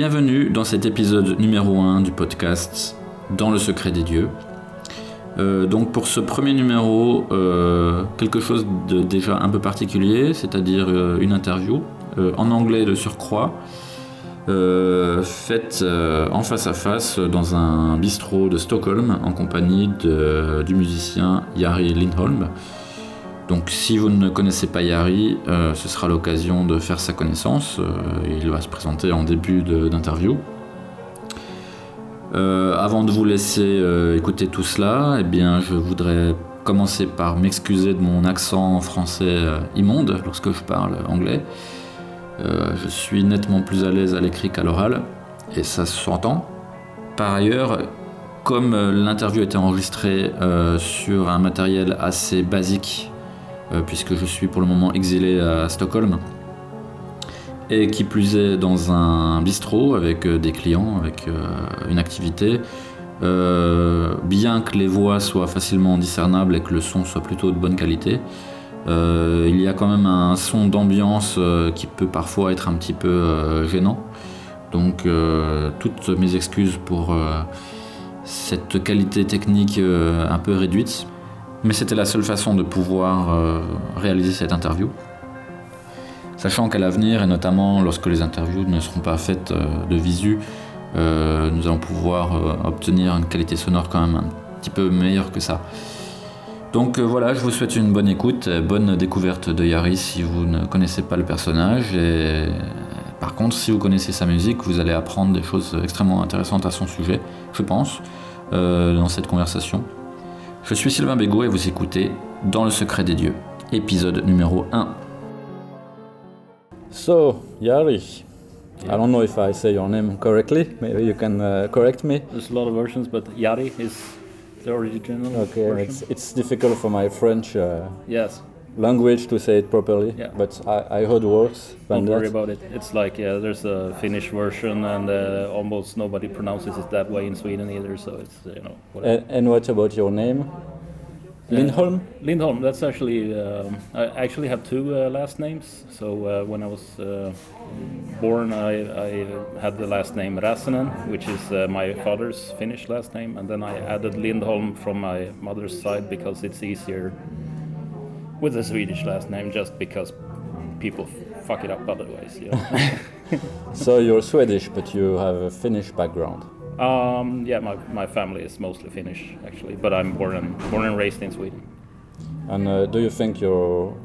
Bienvenue dans cet épisode numéro 1 du podcast Dans le secret des dieux. Euh, donc pour ce premier numéro, euh, quelque chose de déjà un peu particulier, c'est-à-dire euh, une interview en anglais de surcroît, faite en face à face dans un bistrot de Stockholm en compagnie du musicien Jari Lindholm. Donc si vous ne connaissez pas Yari, euh, ce sera l'occasion de faire sa connaissance. Euh, il va se présenter en début d'interview. Euh, avant de vous laisser écouter tout cela, eh bien, je voudrais commencer par m'excuser de mon accent français immonde lorsque je parle anglais. Je suis nettement plus à l'aise à l'écrit qu'à l'oral, et ça s'entend. Par ailleurs, comme l'interview était enregistrée sur un matériel assez basique, puisque je suis pour le moment exilé à Stockholm, et qui plus est dans un bistrot avec euh, des clients, avec euh, une activité. Euh, bien que les voix soient facilement discernables et que le son soit plutôt de bonne qualité, euh, il y a quand même un son d'ambiance euh, qui peut parfois être un petit peu euh, gênant. Donc euh, toutes mes excuses pour euh, cette qualité technique euh, un peu réduite. Mais c'était la seule façon de pouvoir euh, réaliser cette interview. Sachant qu'à l'avenir, et notamment lorsque les interviews ne seront pas faites euh, de visu, euh, nous allons pouvoir obtenir une qualité sonore quand même un petit peu meilleure que ça. Donc voilà, je vous souhaite une bonne écoute, bonne découverte de Yari si vous ne connaissez pas le personnage. Et par contre, si vous connaissez sa musique, vous allez apprendre des choses extrêmement intéressantes à son sujet, je pense, dans cette conversation. Je suis Sylvain Bégaud et vous écoutez Dans le secret des dieux, épisode numéro 1. So, Yari, I don't know if I say your name correctly. Maybe you can uh, correct me. There's a lot of versions, but Yari is the original Okay, version. it's, it's difficult for my French uh, Yes, language to say it properly, Yeah. but I, I heard worse don't worry that. about it. It's like yeah, there's a Finnish version, and uh, almost nobody pronounces it that way in Sweden either. So it's you know whatever. And, and what about your name? Lindholm? Lindholm. That's actually um, I actually have two uh, last names. So uh, when I was uh, born, I, I had the last name Räsänen, which is uh, my father's Finnish last name, and then I added Lindholm from my mother's side because it's easier with a Swedish last name, just because people fuck it up otherwise. Know? so you're Swedish, but you have a Finnish background. um, yeah, my, my family is mostly Finnish actually, but I'm born and born and raised in Sweden. And uh, do you think your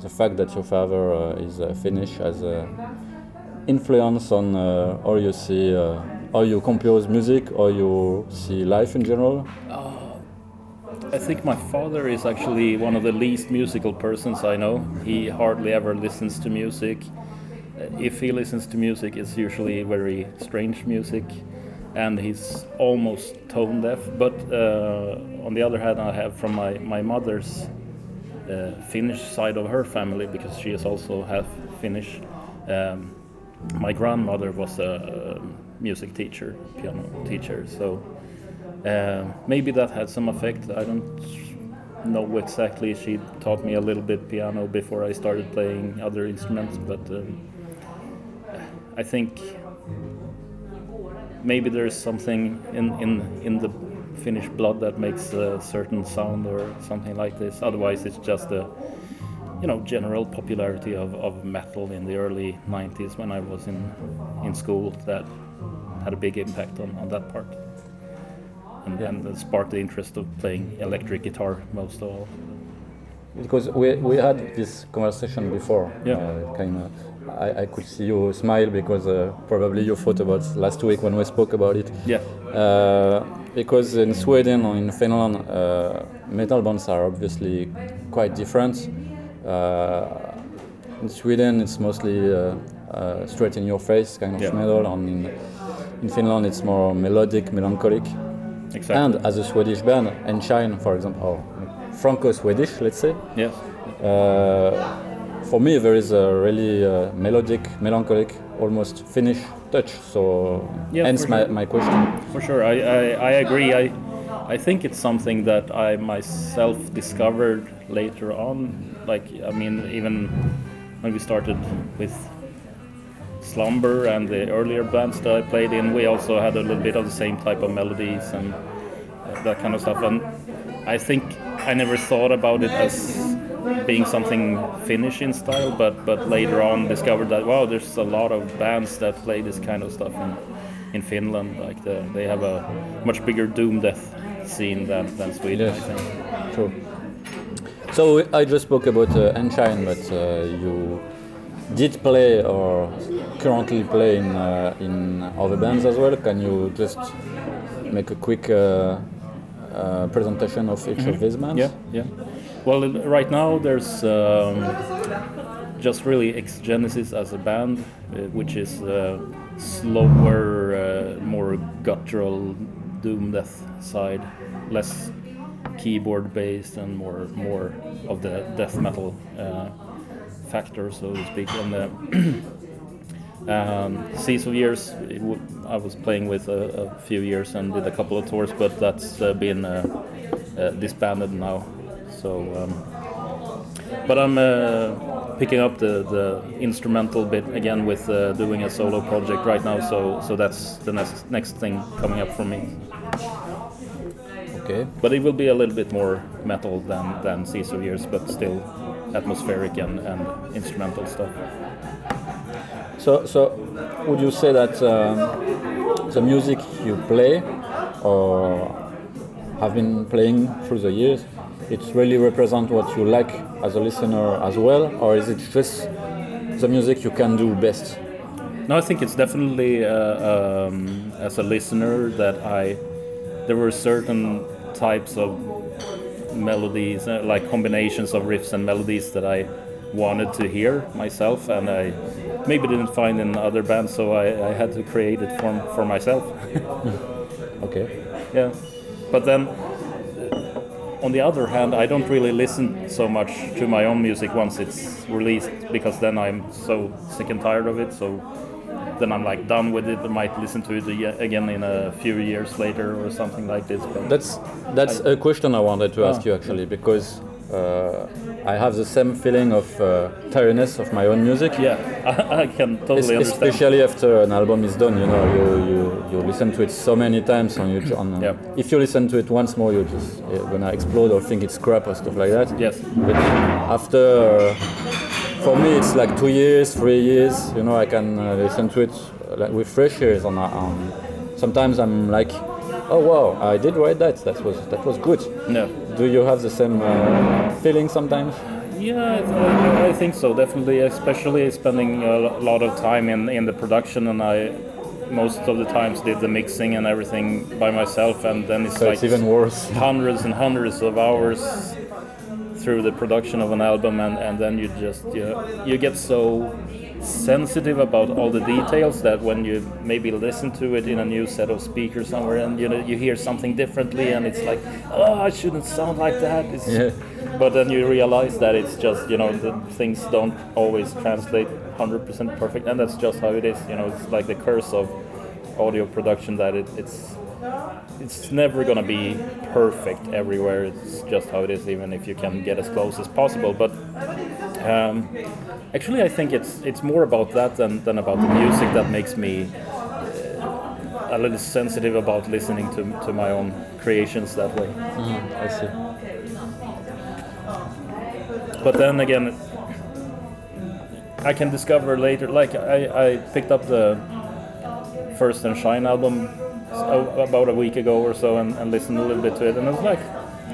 the fact that your father uh, is uh, Finnish has a influence on uh, how you see uh, how you compose music or you see life in general? I think my father is actually one of the least musical persons I know. He hardly ever listens to music. Uh, If he listens to music, it's usually very strange music, and he's almost tone deaf. But uh, on the other hand, I have from my, my mother's uh, Finnish side of her family, because she is also half Finnish. Um, my grandmother was a um, music teacher, piano teacher, so uh, maybe that had some effect. I don't know exactly. She taught me a little bit piano before I started playing other instruments, but um, I think maybe there's something in, in, in the Finnish blood that makes a certain sound or something like this. Otherwise, it's just a you know general popularity of, of metal in the early 90s when I was in in school that had a big impact on, on that part and, that sparked the interest of playing electric guitar most of all. Because we, we had this conversation before. Yeah. Uh, kind of, I, I could see you smile because uh, probably you thought about last week when we spoke about it. Yeah, Uh, because in Sweden or in Finland, uh, metal bands are obviously quite different. Uh, in Sweden, it's mostly uh, uh, straight in your face kind of Yeah. metal, and in, in Finland, it's more melodic, melancholic. Exactly. And as a Swedish band, Enshine, for example, or Franco-Swedish, let's say. yes. Uh, for me, there is a really uh, melodic, melancholic, almost Finnish touch. So, Yeah, hence my, sure. my question. For sure, I, I, I agree. I I think it's something that I myself discovered later on. Like I mean, even when we started with Slumber and the earlier bands that I played in, we also had a little bit of the same type of melodies and uh, that kind of stuff. And I think I never thought about it as being something Finnish in style, but but later on discovered that wow, there's a lot of bands that play this kind of stuff in in Finland. Like the, they have a much bigger doom death scene than, than Sweden, Yes. I think. True. So I just spoke about uh, Enshine, but uh, you did play or currently play in uh, in other bands as well. Can you just make a quick uh, uh, presentation of each of these bands? Yeah, yeah. Well, right now there's um, just really Exgenesis as a band, uh, which is uh, slower, uh, more guttural doom death side, less keyboard based and more more of the death metal uh, factor, so to speak. And the um, Seas of Years, it w- I was playing with a, a few years and did a couple of tours, but that's uh, been uh, uh, disbanded now. So, um, but I'm uh, picking up the, the instrumental bit again with uh, doing a solo project right now. So, so that's the next next thing coming up for me. Okay. But it will be a little bit more metal than than Seas of Years, but still atmospheric and, and instrumental stuff. So, so would you say that um, the music you play or have been playing through the years, it really represents what you like as a listener as well, or is it just the music you can do best? No, I think it's definitely uh, um, as a listener that I there were certain types of melodies, uh, like combinations of riffs and melodies that I wanted to hear myself, and I maybe didn't find in other bands, so I, I had to create it for for myself. Okay. Yeah, but then uh, on the other hand, I don't really listen so much to my own music once it's released because then I'm so sick and tired of it. So then I'm like done with it. I might listen to it again in a few years later or something like this. But That's that's a question I wanted to ask Ah. you actually because uh, I have the same feeling of uh, tiredness of my own music. yeah, I, I can totally Es- understand. Especially after an album is done, you know, you, you, you listen to it so many times on Yeah. If you listen to it once more, you're just uh, gonna explode or think it's crap or stuff like that. Yes. But after, uh, for me, it's like two years, three years. You know, I can uh, listen to it uh, like with fresh ears. On, on sometimes I'm like, oh wow, I did write that. That was that was good. No. Do you have the same uh, feeling sometimes? Yeah, I think so. Definitely, especially spending a lot of time in in the production, and I most of the times did the mixing and everything by myself, and then it's So like it's even worse. hundreds and hundreds of hours through the production of an album, and, and then you just you know, you get so sensitive about all the details that when you maybe listen to it in a new set of speakers somewhere, and you know you hear something differently, and it's like, oh, I shouldn't sound like that. It's, Yeah. But then you realize that it's just you know the things don't always translate 100% perfect, and that's just how it is. You know, it's like the curse of audio production that it, it's it's never gonna be perfect everywhere. It's just how it is, even if you can get as close as possible. But um, actually, I think it's it's more about that than, than about the music that makes me uh, a little sensitive about listening to, to my own creations that way. I see. But then again, I can discover later. Like I, I picked up the first Enshine album about a week ago or so, and, and listened a little bit to it, and I was like,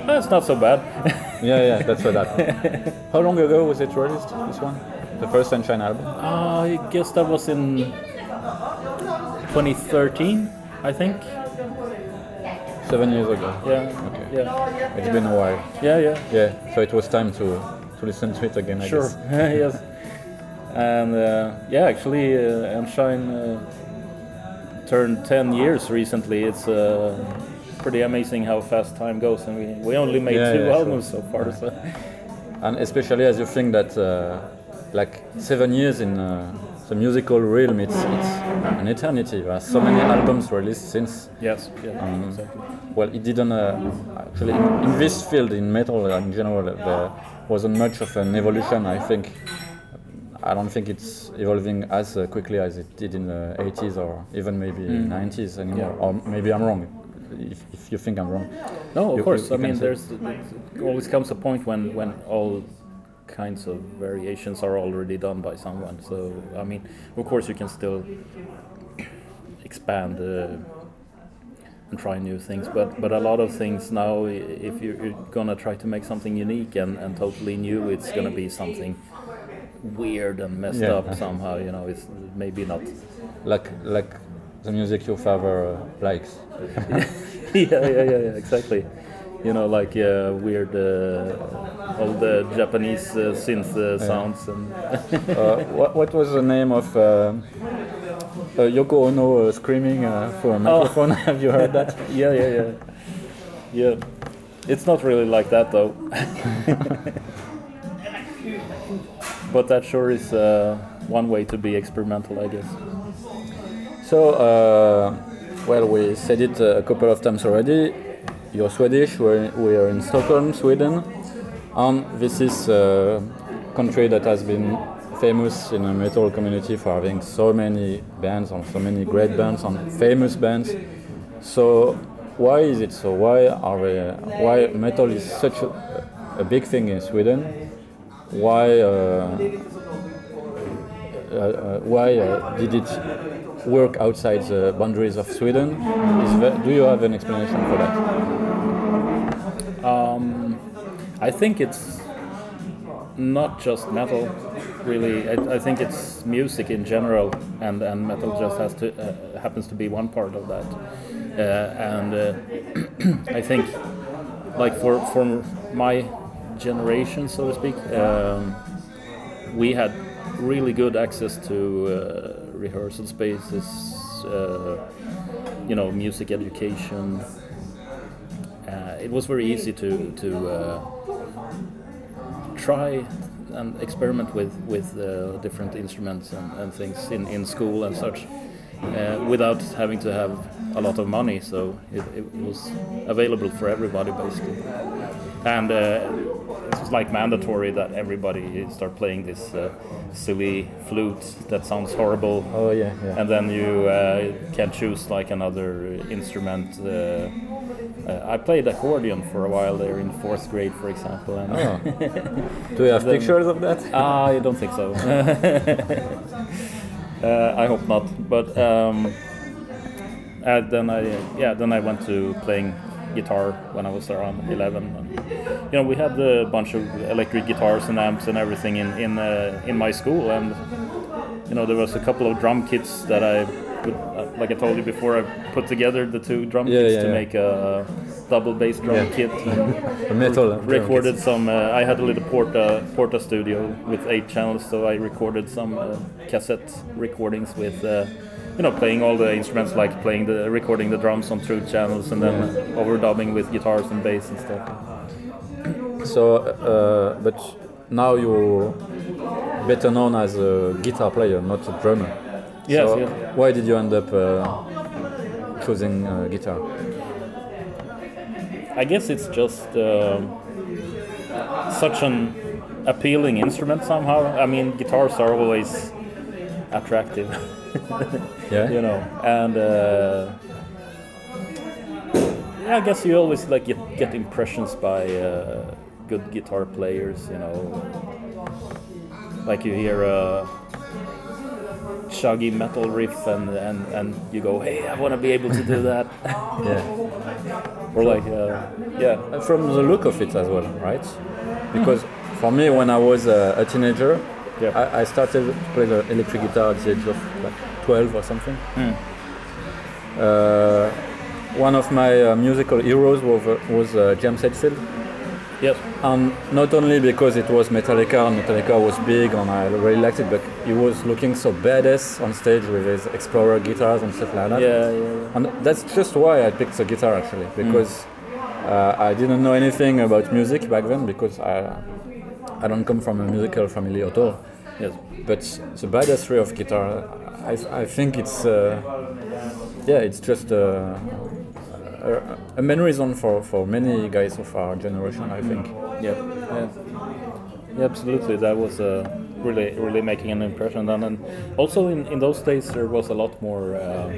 that's not so bad. Yeah, yeah, that's what happened. How long ago was it released, this one? The first Enshine album? Uh, I guess that was in 2013, I think. Seven years ago. Yeah. Okay. Yeah. It's been a while. Yeah. Yeah. Yeah, so it was time to, to listen to it again, I Sure. guess. yes. And uh, yeah, actually, uh, Enshine uh, turned 10 years recently. It's uh, pretty amazing how fast time goes, and we, we only made Yeah, two yeah, albums so far. So and especially as you think that uh, like seven years in uh, the musical realm, it's, it's an eternity. There are so many albums released since. yes, yeah, Um, exactly. Well, it didn't uh, actually in, in this field in metal in general. uh, There wasn't much of an evolution. I think. I don't think it's evolving as uh, quickly as it did in the 80s or even maybe 90s anymore. Yeah. Or maybe I'm wrong. If, if you think I'm wrong. No, of You- course. you- I mean, say- there's always comes a point when when all kinds of variations are already done by someone. So I mean, of course, you can still expand uh, and try new things. But but a lot of things now, if you're, you're gonna try to make something unique and, and totally new, it's gonna be something weird and messed Yeah. up somehow. You know, it's maybe not. Like like the music your father uh, likes. yeah, yeah, yeah, yeah, exactly. You know, like uh, weird, uh, all the Japanese uh, synth uh, sounds and uh, what, what was the name of uh, uh, Yoko Ono uh, screaming uh, for a microphone? Have you heard that? yeah, yeah, yeah, yeah. It's not really like that though. But that sure is uh, one way to be experimental, I guess. So, uh, well, we said it a couple of times already. You're Swedish. We're, we are in Stockholm, Sweden, and this is a country that has been famous in the metal community for having so many bands and so many great bands and famous bands. So, why is it so? Why are we, why metal is such a, a big thing in Sweden? Why? Uh, uh, why uh, did it work outside the boundaries of Sweden? That, do you have an explanation for that? Um, I think it's not just metal, really. I, I think it's music in general, and, and metal just has to uh, happens to be one part of that. Uh, and uh, I think, like for for my generation, so to speak, um, we had really good access to uh, rehearsal spaces, uh, you know, music education. Uh, it was very easy to to uh, try and experiment with with uh, different instruments and, and things in, in school and such uh, without having to have a lot of money so it, it was available for everybody basically and uh, it was like mandatory that everybody start playing this uh, silly flute that sounds horrible Oh yeah, yeah. and then you uh, can choose like another instrument. Uh, uh, I played accordion for a while there in fourth grade, for example. And Oh. Do you have then- pictures of that? Ah, I don't think so. uh, I hope not. But um, then I yeah then I went to playing guitar when I was around 11. And, you know we had a bunch of electric guitars and amps and everything in in uh, in my school and you know there was a couple of drum kits that I put, uh, like I told you before I put together the two drum Yeah, kits yeah, to yeah. make a double bass drum kit. Metal. recorded some. Uh, I had a little Porta Porta studio with eight channels, so I recorded some uh, cassette recordings with, uh, you know, playing all the instruments, like playing the recording the drums on true channels, and then overdubbing with guitars and bass and stuff. So, uh, but now you're better known as a guitar player, not a drummer. Yes, So yes. Why did you end up uh, choosing uh, guitar? I guess it's just um such an appealing instrument somehow. I mean, guitars are always attractive. Yeah. you know and uh, yeah, I guess you always like get, get impressions by uh, good guitar players you know like you hear a chuggy metal riff and, and, and you go hey I want to be able to do that Yeah. or like uh, yeah From the look of it as well, right? Because for me, when I was uh, a teenager, Yeah. I, I started playing the electric guitar at the age of like 12 or something. Uh, one of my uh, musical heroes was, uh, was uh, James Hetfield. Yes. And not only because it was Metallica, and Metallica was big, and I really liked it, but he was looking so badass on stage with his Explorer guitars and stuff like that. Yeah, yeah, yeah. And that's just why I picked the guitar actually, because uh, I didn't know anything about music back then, because I, I don't come from a musical family at all. Yes. But the badassery of guitar, I, I think it's, uh, yeah, it's just uh, a, a main reason for, for many guys of our generation, I think. Yeah, yeah, yeah, absolutely. That was uh, really, really making an impression. And, and also in, in those days, there was a lot more uh,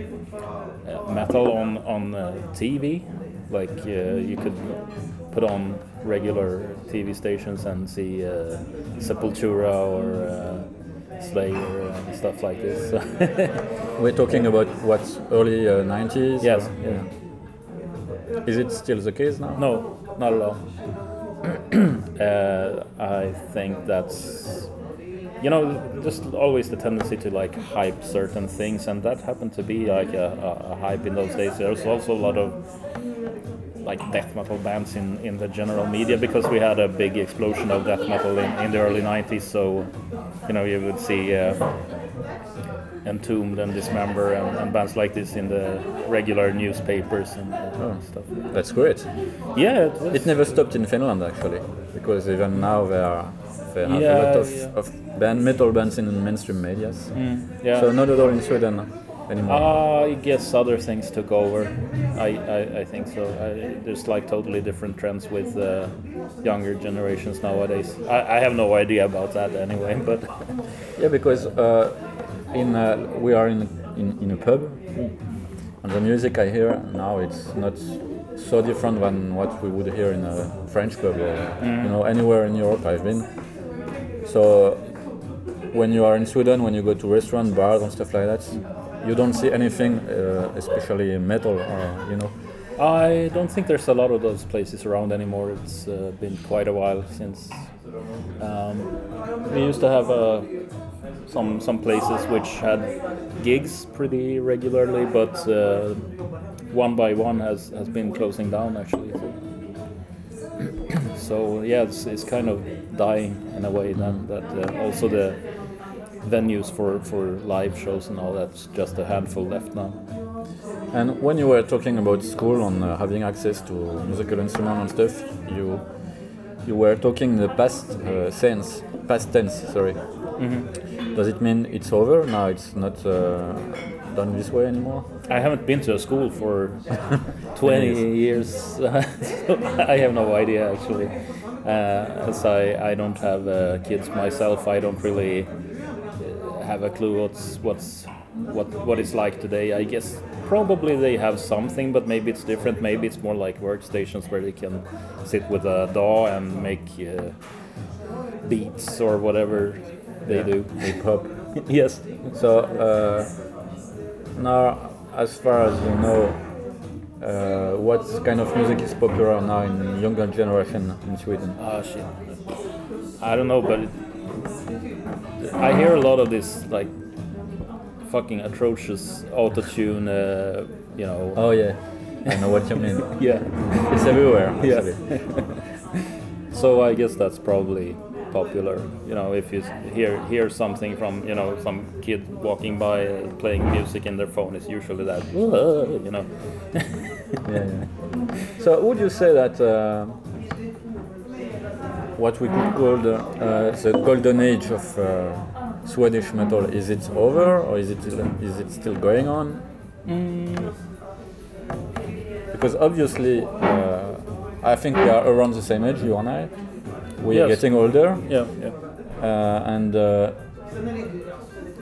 uh, metal on on uh, TV. Like uh, you could put on regular TV stations and see uh, Sepultura or uh, Slayer and stuff like this. We're talking about what, early uh, 90s? yes. or- Yeah. Is it still the case now? No, not at all. uh, I think that's you know just always the tendency to like hype certain things, and that happened to be like a, a, a hype in those days. There was also a lot of like death metal bands in, in the general media because we had a big explosion of death metal in, in the early 90s. So you know you would see. Uh, Entombed and Dismember and, and bands like this in the regular newspapers and uh, stuff. That's great. Yeah, it. It never stopped in Finland actually, because even now there are there are Yeah, a lot of, yeah. of band metal bands in mainstream medias. yeah. So not at all in Sweden anymore. Uh, I guess other things took over. I, I, I think so. I, there's like totally different trends with uh, younger generations nowadays. I, I have no idea about that anyway, but yeah, because uh, in uh, we are in, in in a pub, and the music I hear now it's not so different than what we would hear in a French pub or you know anywhere in Europe I've been. So when you are in Sweden, when you go to restaurant, bars, and stuff like that, you don't see anything, uh, especially metal, or you know. I don't think there's a lot of those places around anymore. It's uh, been quite a while since um, we used to have uh, some some places which had gigs pretty regularly, but uh, one by one has, has been closing down actually. So, so yeah, it's, it's kind of dying in a way. That that uh, also the venues for, for live shows and all that's just a handful left now. And when you were talking about school and uh, having access to musical instruments and stuff, you you were talking the past uh, sense, past tense. Sorry. Does it mean it's over now? It's not uh, done this way anymore. I haven't been to a school for 20 years. so I have no idea actually. Uh, as I, I don't have uh, kids myself, I don't really have a clue what's what's what what it's like today. I guess probably they have something, but maybe it's different. Maybe it's more like workstations where they can sit with a DAW and make uh, beats or whatever they do. Hip hop. yes. So uh, now, as far as you know, uh, what kind of music is popular now in younger generation in Sweden? Ah shit. I don't know, but it, I hear a lot of this like fucking atrocious auto-tune. Uh, you know. Oh yeah, I know what you mean. Yeah. It's everywhere. Yeah. So I guess that's probably popular. You know, if you hear hear something from you know some kid walking by uh, playing music in their phone, it's usually that. You know. yeah, yeah. So would you say that uh, what we could call the, uh, the golden age of uh, Swedish metal is it over or is it is it still going on? Because obviously, uh, I think we are around the same age, you and I. We are getting older, Yeah. Yeah. uh, and uh,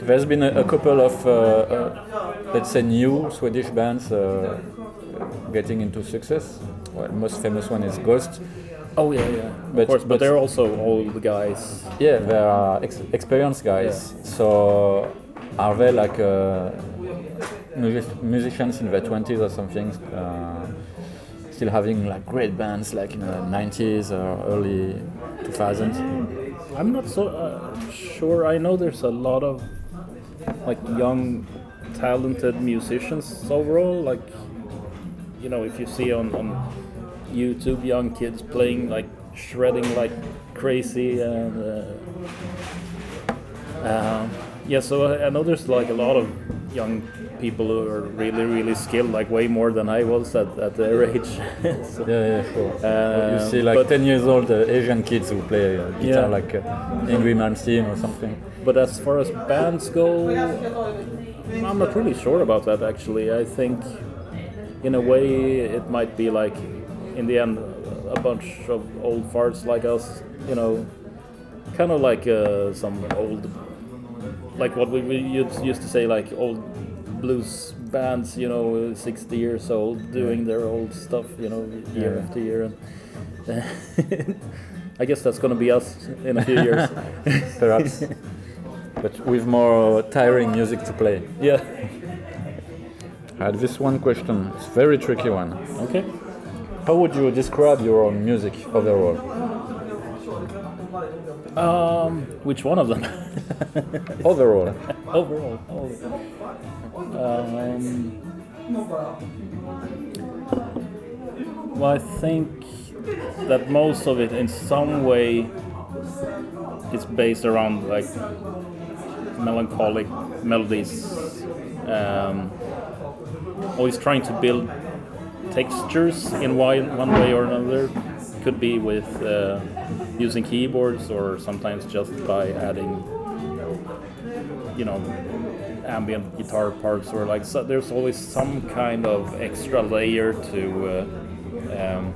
there's been a, a couple of, uh, let's say, new Swedish bands uh, getting into success. Well, most famous one is Ghost. Oh yeah, yeah. But- of course, but, but- they're also old guys. Yeah, they are ex- experienced guys. So are they like uh, music- musicians in their twenties or something? Uh, still having like great bands like in the nineties or early two thousands. I'm not so uh, sure. I know there's a lot of like young, talented musicians overall. Like, you know, if you see on, on YouTube young kids playing like shredding like crazy and uh, um, yeah. So I, I know there's like a lot of young people who are really really skilled, like way more than I was at, at their age. so, Yeah, yeah, sure. Uh, you see like but- 10 years old uh, Asian kids who play uh, guitar Yeah. like uh, Angry Man Scene or something. But as far as bands go, I'm not really sure about that actually. I think, in a way, it might be like, in the end, a bunch of old farts like us, you know, kind of like uh, some old, like what we, we used to say, like old blues bands, you know, 60 years old, doing their old stuff, you know, year Yeah. after year. And I guess that's gonna be us in a few years. perhaps. but with more tiring music to play. yeah. I had this one question. It's a very tricky one. Okay. How would you describe your own music overall? Um, which one of them? Overall. Overall. Um, well, I think that most of it, in some way, is based around like melancholic melodies. Um, always trying to build textures in one, one way or another. Could be with uh, using keyboards or sometimes just by adding, you know, ambient guitar parts or like so there's always some kind of extra layer to uh, um,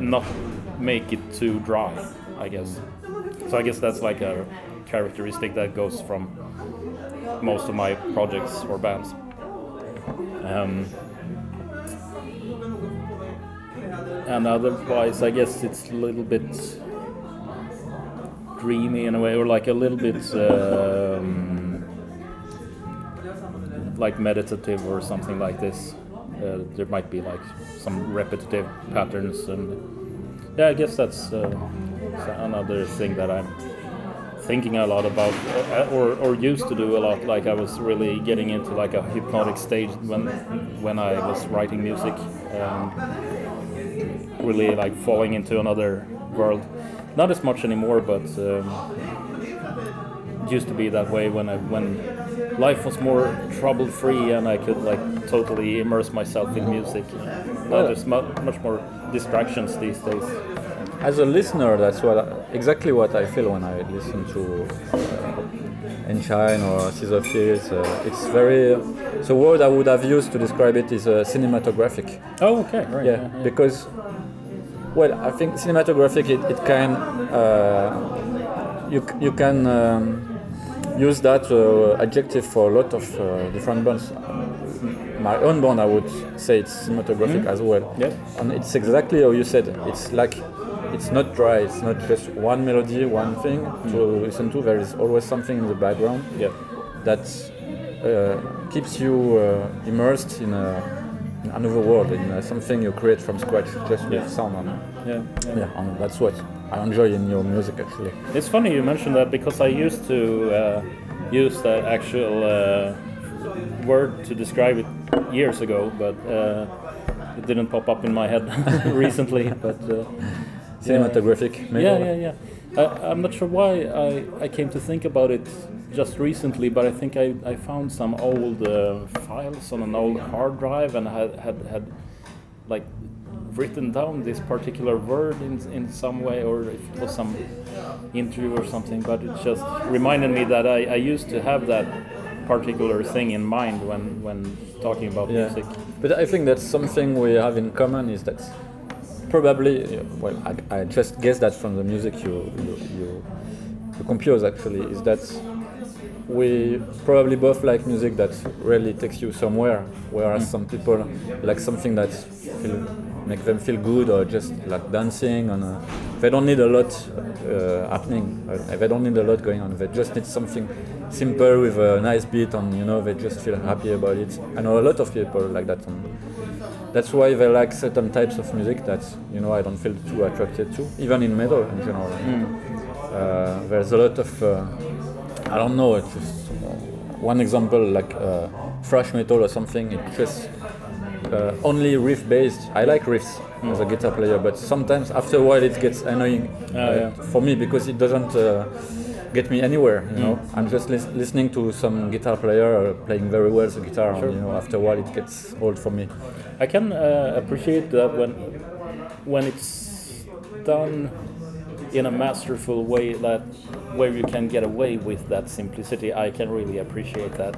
not make it too dry, I guess. So I guess that's like a characteristic that goes from most of my projects or bands. Um, and otherwise, I guess it's a little bit dreamy in a way, or like a little bit um, like meditative or something like this. Uh, there might be like some repetitive patterns, and yeah, I guess that's uh, another thing that I'm thinking a lot about, uh, or, or used to do a lot. Like I was really getting into like a hypnotic stage when when I was writing music, um, really like falling into another world. Not as much anymore, but um, used to be that way when I when life was more trouble free and I could like totally immerse myself in music. Now there's mu- much more distractions these days. As a listener, that's what I, exactly what I feel when I listen to uh, Enshine or Seas Fields. Uh, it's very. The word I would have used to describe it is uh, cinematographic. Oh, okay, right. Yeah, because, well, I think cinematographic it, it can uh, you you can um, use that uh, adjective for a lot of uh, different bands. My own band, I would say it's cinematographic as well. Yeah. And it's exactly how you said. It's like it's not dry. It's not just one melody, one thing to listen to. There is always something in the background Yeah. that uh, keeps you uh, immersed in, a, in another world, in uh, something you create from scratch just Yeah. with sound. And, Yeah. yeah, and that's what I enjoy in your music actually. It's funny you mentioned that because I used to uh, use that actual uh, word to describe it years ago, but uh, it didn't pop up in my head recently. But uh, Cinematographic, maybe. yeah, yeah, yeah. I, I'm not sure why I, I came to think about it just recently, but I think I, I found some old uh, files on an old hard drive and had had, had like written down this particular word in, in some way, or if it was some interview or something. But it just reminded me that I, I used to have that particular thing in mind when when talking about Yeah. music. But I think that's something we have in common is that probably, well, I, I just guess that from the music you, you, you, you compose actually, is that we probably both like music that really takes you somewhere, whereas some people like something that feel, make them feel good or just like dancing and uh, they don't need a lot uh, happening. Uh, they don't need a lot going on. They just need something simple with a nice beat and you know they just feel happy about it. I know a lot of people like that. And that's why they like certain types of music that you know I don't feel too attracted to, even in metal in general. Uh, there's a lot of uh, I don't know. It's just one example like uh, thrash metal or something. It just uh, only riff based. I like riffs as a guitar player, but sometimes after a while it gets annoying uh, yeah. for me because it doesn't uh, get me anywhere. You know, I'm just lis- listening to some guitar player playing very well the guitar. And, you know, after a while it gets old for me. I can uh, appreciate that when when it's done in a masterful way that where you can get away with that simplicity. I can really appreciate that.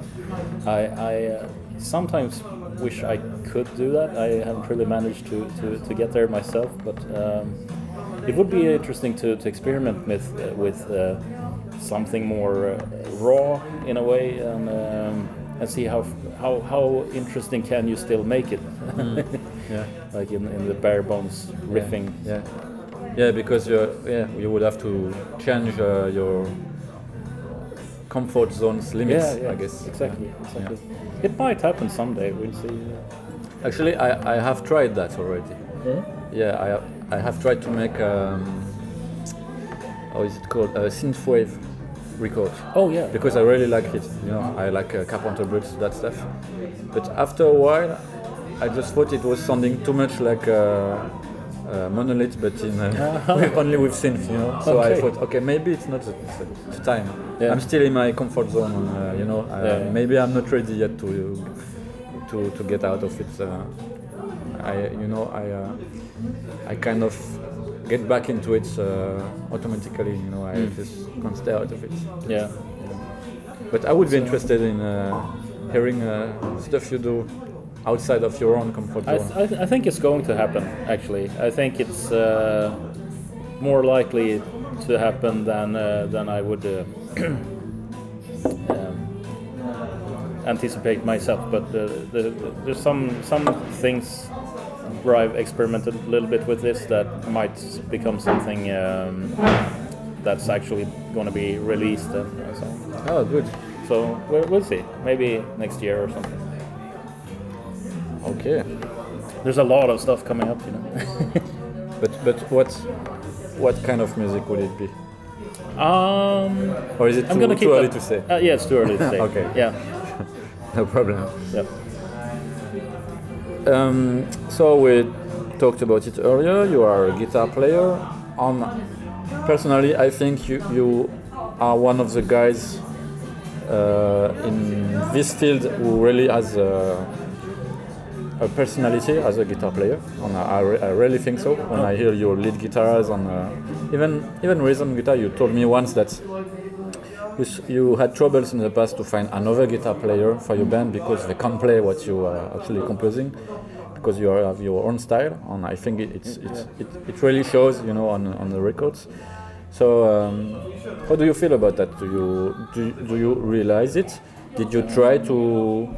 I, I uh, sometimes wish I could do that. I haven't really managed to, to, to get there myself, but um, it would be interesting to, to experiment with uh, with uh, something more uh, raw in a way and. Um, and see how how how interesting can you still make it, Yeah. like in, in the bare bones riffing. Yeah. Yeah, because you yeah you would have to change uh, your comfort zones limits. Yeah, yeah, I guess exactly, exactly. It might happen someday. We'll see. Actually, I, I have tried that already. Yeah, I have, I have tried to make um, how is it called a synthwave record Oh yeah. because I really like it. You know, I like uh, Carpenter Brut that stuff. But after a while, I just thought it was sounding too much like uh, uh, Monolithe, but in uh, with, only with synth. You know, so I thought, okay, maybe it's not the, the time. Yeah. I'm still in my comfort zone. Uh, you know, uh, Yeah, yeah. maybe I'm not ready yet to to to get out of it. Uh, I, you know, I uh, I kind of get back into it uh, automatically. You know, I Mm. just can't stay out of it. Yeah. But I would be interested in uh, hearing uh, stuff you do outside of your own comfort I, zone. th- I, th- I think it's going to happen. Actually, I think it's uh, more likely to happen than uh, than I would uh, um, anticipate myself. But the, there's some some things where I've experimented a little bit with this that might become something um, that's actually going to be released. And, so, oh, good. so we'll, we'll see. Maybe next year or something. Okay. There's a lot of stuff coming up, you know. But but what what kind of music would it be? Um, Or is it I'm too, gonna keep too early that- to say? Uh, yeah, it's too early to say. Okay. Yeah. No problem. Yeah. Um, so we talked about it earlier. You are a guitar player. On personally, I think you you are one of the guys uh, in this field who really has a, a personality as a guitar player. And I, I, re- I really think so. When I hear your lead guitars and uh, even even rhythm guitar, you told me once that you, you had troubles in the past to find another guitar player for your band because they can't play what you are actually composing because you have your own style. And I think it, it's, it's, it, it really shows you know on, on the records. So um, how do you feel about that? Do you do, do you realize it? Did you try to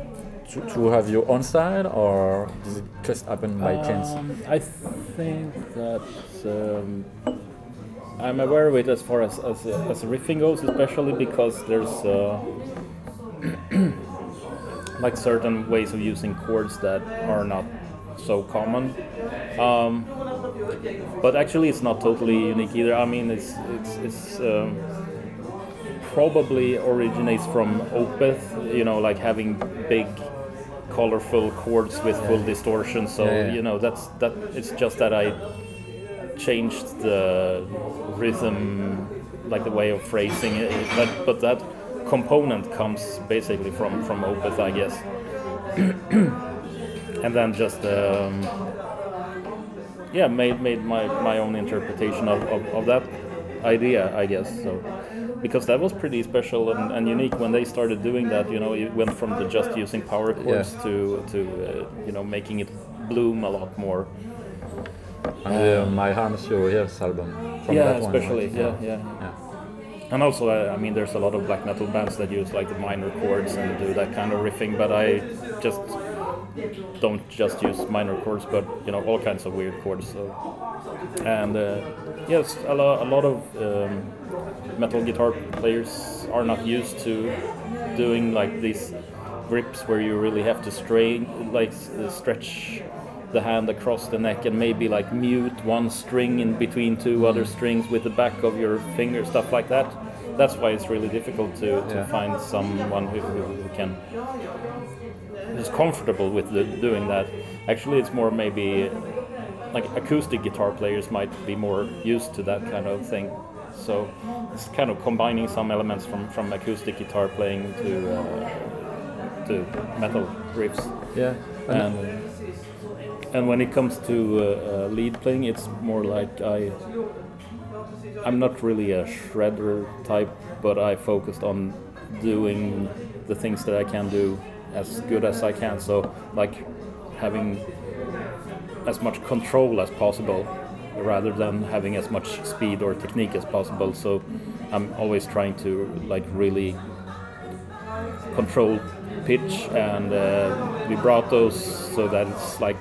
to, to have your own style or did it just happen by chance? Um, I think that um, I'm aware of it as far as as, uh, as riffing goes, especially because there's uh, like certain ways of using chords that are not so common. Um, but actually, it's not totally unique either. I mean, it's it's it's. Um, probably originates from Opeth, you know, like having big, colorful chords with full distortion. So Yeah, yeah. you know, that's that. It's just that I changed the rhythm, like the way of phrasing it. But but that component comes basically from from Opeth, I guess. and then just um, yeah, made made my my own interpretation of, of, of that idea, I guess. So because that was pretty special and, and unique when they started doing that. You know, it went from the just using power chords Yeah. to to uh, you know making it bloom a lot more. And uh, My Arms, Your Hearse album from yeah, that one, especially right? yeah, yeah. yeah. And also, uh, I mean, there's a lot of black metal bands that use like the minor chords and do that kind of riffing, but I just don't just use minor chords, but you know, all kinds of weird chords. So, and uh, yes, a, lo- a lot of um, metal guitar players are not used to doing like these grips where you really have to strain, like s- stretch the hand across the neck and maybe like mute one string in between two other strings with the back of your finger, stuff like that. That's why it's really difficult to, to Yeah. find someone who, who, can who's comfortable with the, doing that. Actually, it's more maybe like acoustic guitar players might be more used to that kind of thing. So it's kind of combining some elements from, from acoustic guitar playing to uh, to metal riffs. Yeah. And and when it comes to uh, uh, lead playing, it's more like I I'm not really a shredder type, but I focused on doing the things that I can do as good as I can. So like having as much control as possible rather than having as much speed or technique as possible. So I'm always trying to like really control pitch and uh, vibratos so that it's like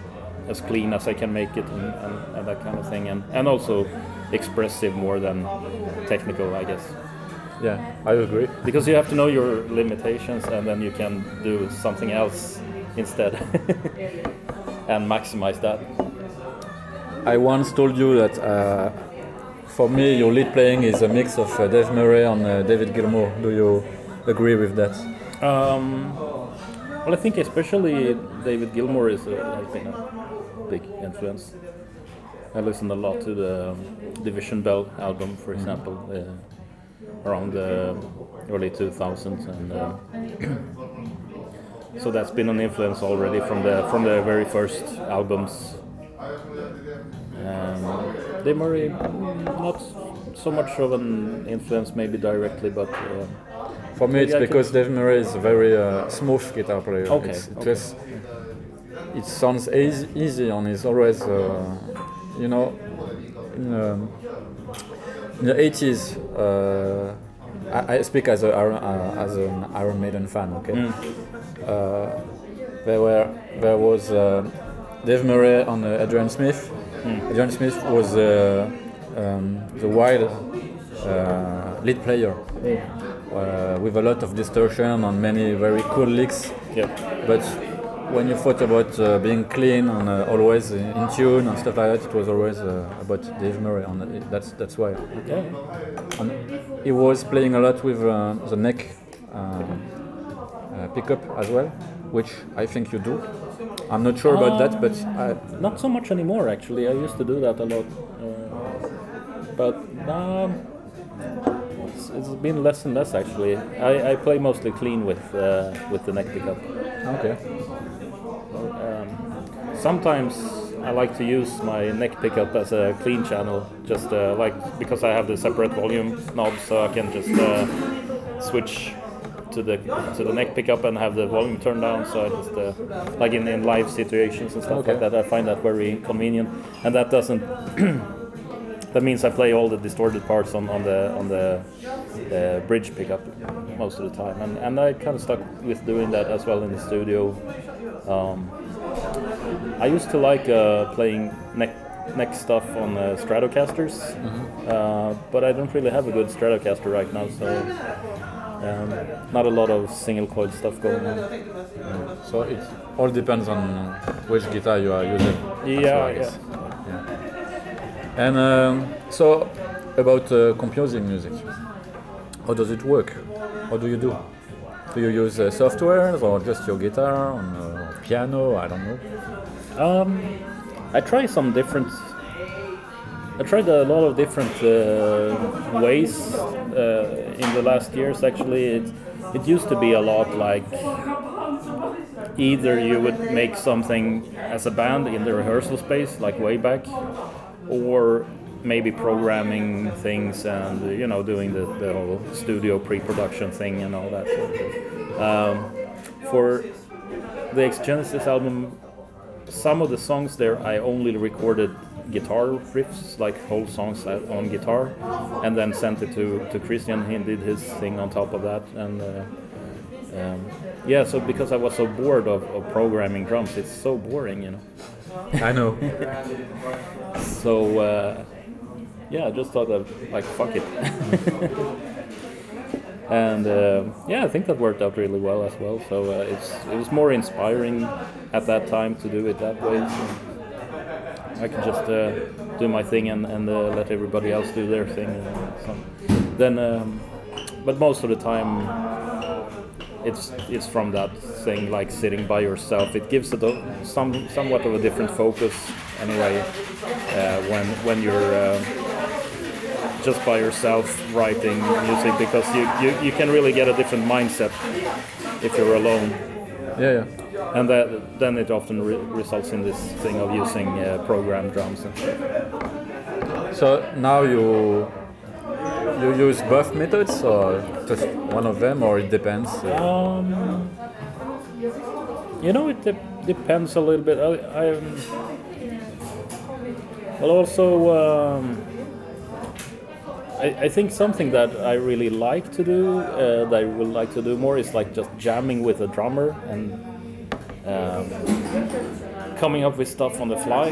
as clean as I can make it and, and, and that kind of thing and, and also expressive more than technical I guess Yeah, I agree. because you have to know your limitations and then you can do something else instead and maximize that I once told you that uh, for me, your lead playing is a mix of uh, Dave Murray and uh, David Gilmour. Do you agree with that? Um, well, I think especially David Gilmour is been a big influence. I listened a lot to the um, Division Bell album, for example, uh, around the early 2000s, and uh, so that's been an influence already from the from the very first albums. Um, not so much of an influence, maybe directly, but. Uh, For me, it's because Dave Murray is a very uh, smooth guitar player. Okay, It's okay. just it sounds easy, easy and it's always, uh, you know, in, um, in the 80s. Uh, I, I speak as a uh, as an Iron Maiden fan. Okay. Mm. Uh, there were there was uh, Dave Murray and uh, Adrian Smith. Mm. Adrian Smith was uh, um, the wild uh, lead player uh, with a lot of distortion and many very cool licks. yeah. But when you thought about uh, being clean and uh, always in tune and stuff like that, it was always uh, about Dave Murray, and that's that's why. Yeah. And he was playing a lot with uh, the neck um, uh, pickup as well, which I think you do. I'm not sure about that, but I, Not so much anymore, actually. I used to do that a lot, uh, but um, it's, it's been less and less. Actually, I, I play mostly clean with uh, with the neck pickup. okay. Um, sometimes I like to use my neck pickup as a clean channel, just uh, like because I have the separate volume knob, so I can just uh, switch to the to the neck pickup and have the volume turned down. So I just uh, like in, in live situations and stuff Okay. like that. I find that very convenient, and that doesn't. that means I play all the distorted parts on, on the on the uh, bridge pickup most of the time, and and I kind of stuck with doing that as well in the studio. Um, I used to like uh, playing neck neck stuff on uh, Stratocasters, uh, but I don't really have a good Stratocaster right now, so um, not a lot of single coil stuff going on. So it all depends on which guitar you are using. Yeah, well, yeah. And um, so about uh, composing music, how does it work? What do you do? Do you use uh, software or just your guitar uh, piano? I don't know. Um, I try some different. I tried a lot of different uh, ways uh, in the last years. Actually, it it used to be a lot like either you would make something as a band in the rehearsal space, like way back, or maybe programming things and you know doing the, the whole studio pre-production thing and all that. Um, for the Exgenesis album, some of the songs there I only recorded guitar riffs, like whole songs on guitar, and then sent it to, to Christian. He did his thing on top of that, and uh, um, yeah. So because I was so bored of, of programming drums, it's so boring, you know. I know. So uh, yeah, I just thought of like fuck it. and uh, yeah, I think that worked out really well as well. So uh, it's it was more inspiring at that time to do it that way. So I could just uh, do my thing and, and uh, let everybody else do their thing. And so then, um, but most of the time, it's it's from that thing like sitting by yourself. It gives it a, some somewhat of a different focus anyway uh, when when you're uh, just by yourself writing music because you, you, you can really get a different mindset if you're alone Yeah, yeah. and that, then it often re- results in this thing of using uh, program drums and stuff. So now you you use both methods or just one of them, or it depends. Um, you know, it de- depends a little bit. I, I well, also, um, I, I think something that I really like to do, uh, that I would like to do more, is like just jamming with a drummer and um, coming up with stuff on the fly,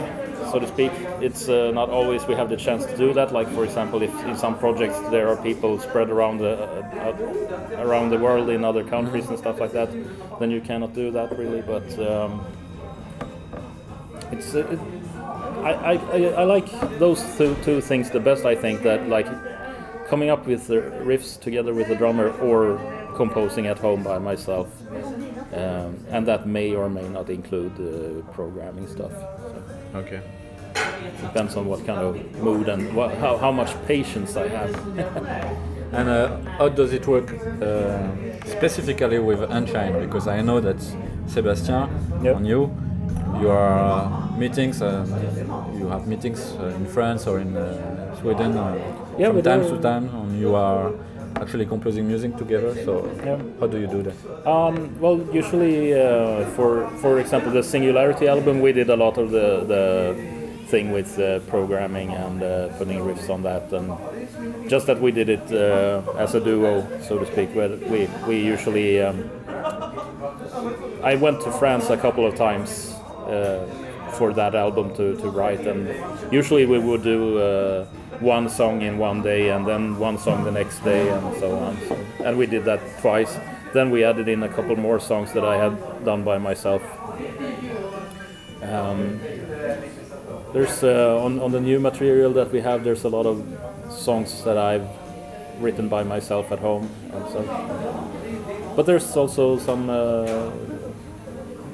so to speak. It's uh, not always we have the chance to do that. Like for example, if in some projects there are people spread around the uh, uh, around the world in other countries and stuff like that, then you cannot do that really. But um, it's uh, it, I, I, I- like those two, two things the best. I think that like coming up with the riffs together with the drummer or composing at home by myself, um, and that may or may not include uh, programming stuff. So Okay. depends on what kind of mood and what, how, how much patience I have. And uh, how does it work uh, specifically with Enshine? Because I know that Sebastian, Yep. on you, you are uh, meetings. Uh, you have meetings uh, in France or in uh, Sweden Yeah, from time do. to time, and you are actually composing music together. So Yeah. how do you do that? Um, well, usually, uh, for for example, the Singularity album, we did a lot of the the thing with uh, programming and uh, putting riffs on that, and just that we did it uh, as a duo, so to speak. Where we we usually, um, I went to France a couple of times uh, for that album to to write, and usually we would do. One song in one day and then one song the next day and so on. So, and we did that twice. Then we added in a couple more songs that I had done by myself. Um, there's uh, on, on the new material that we have. There's a lot of songs that I've written by myself at home and so. But there's also some uh,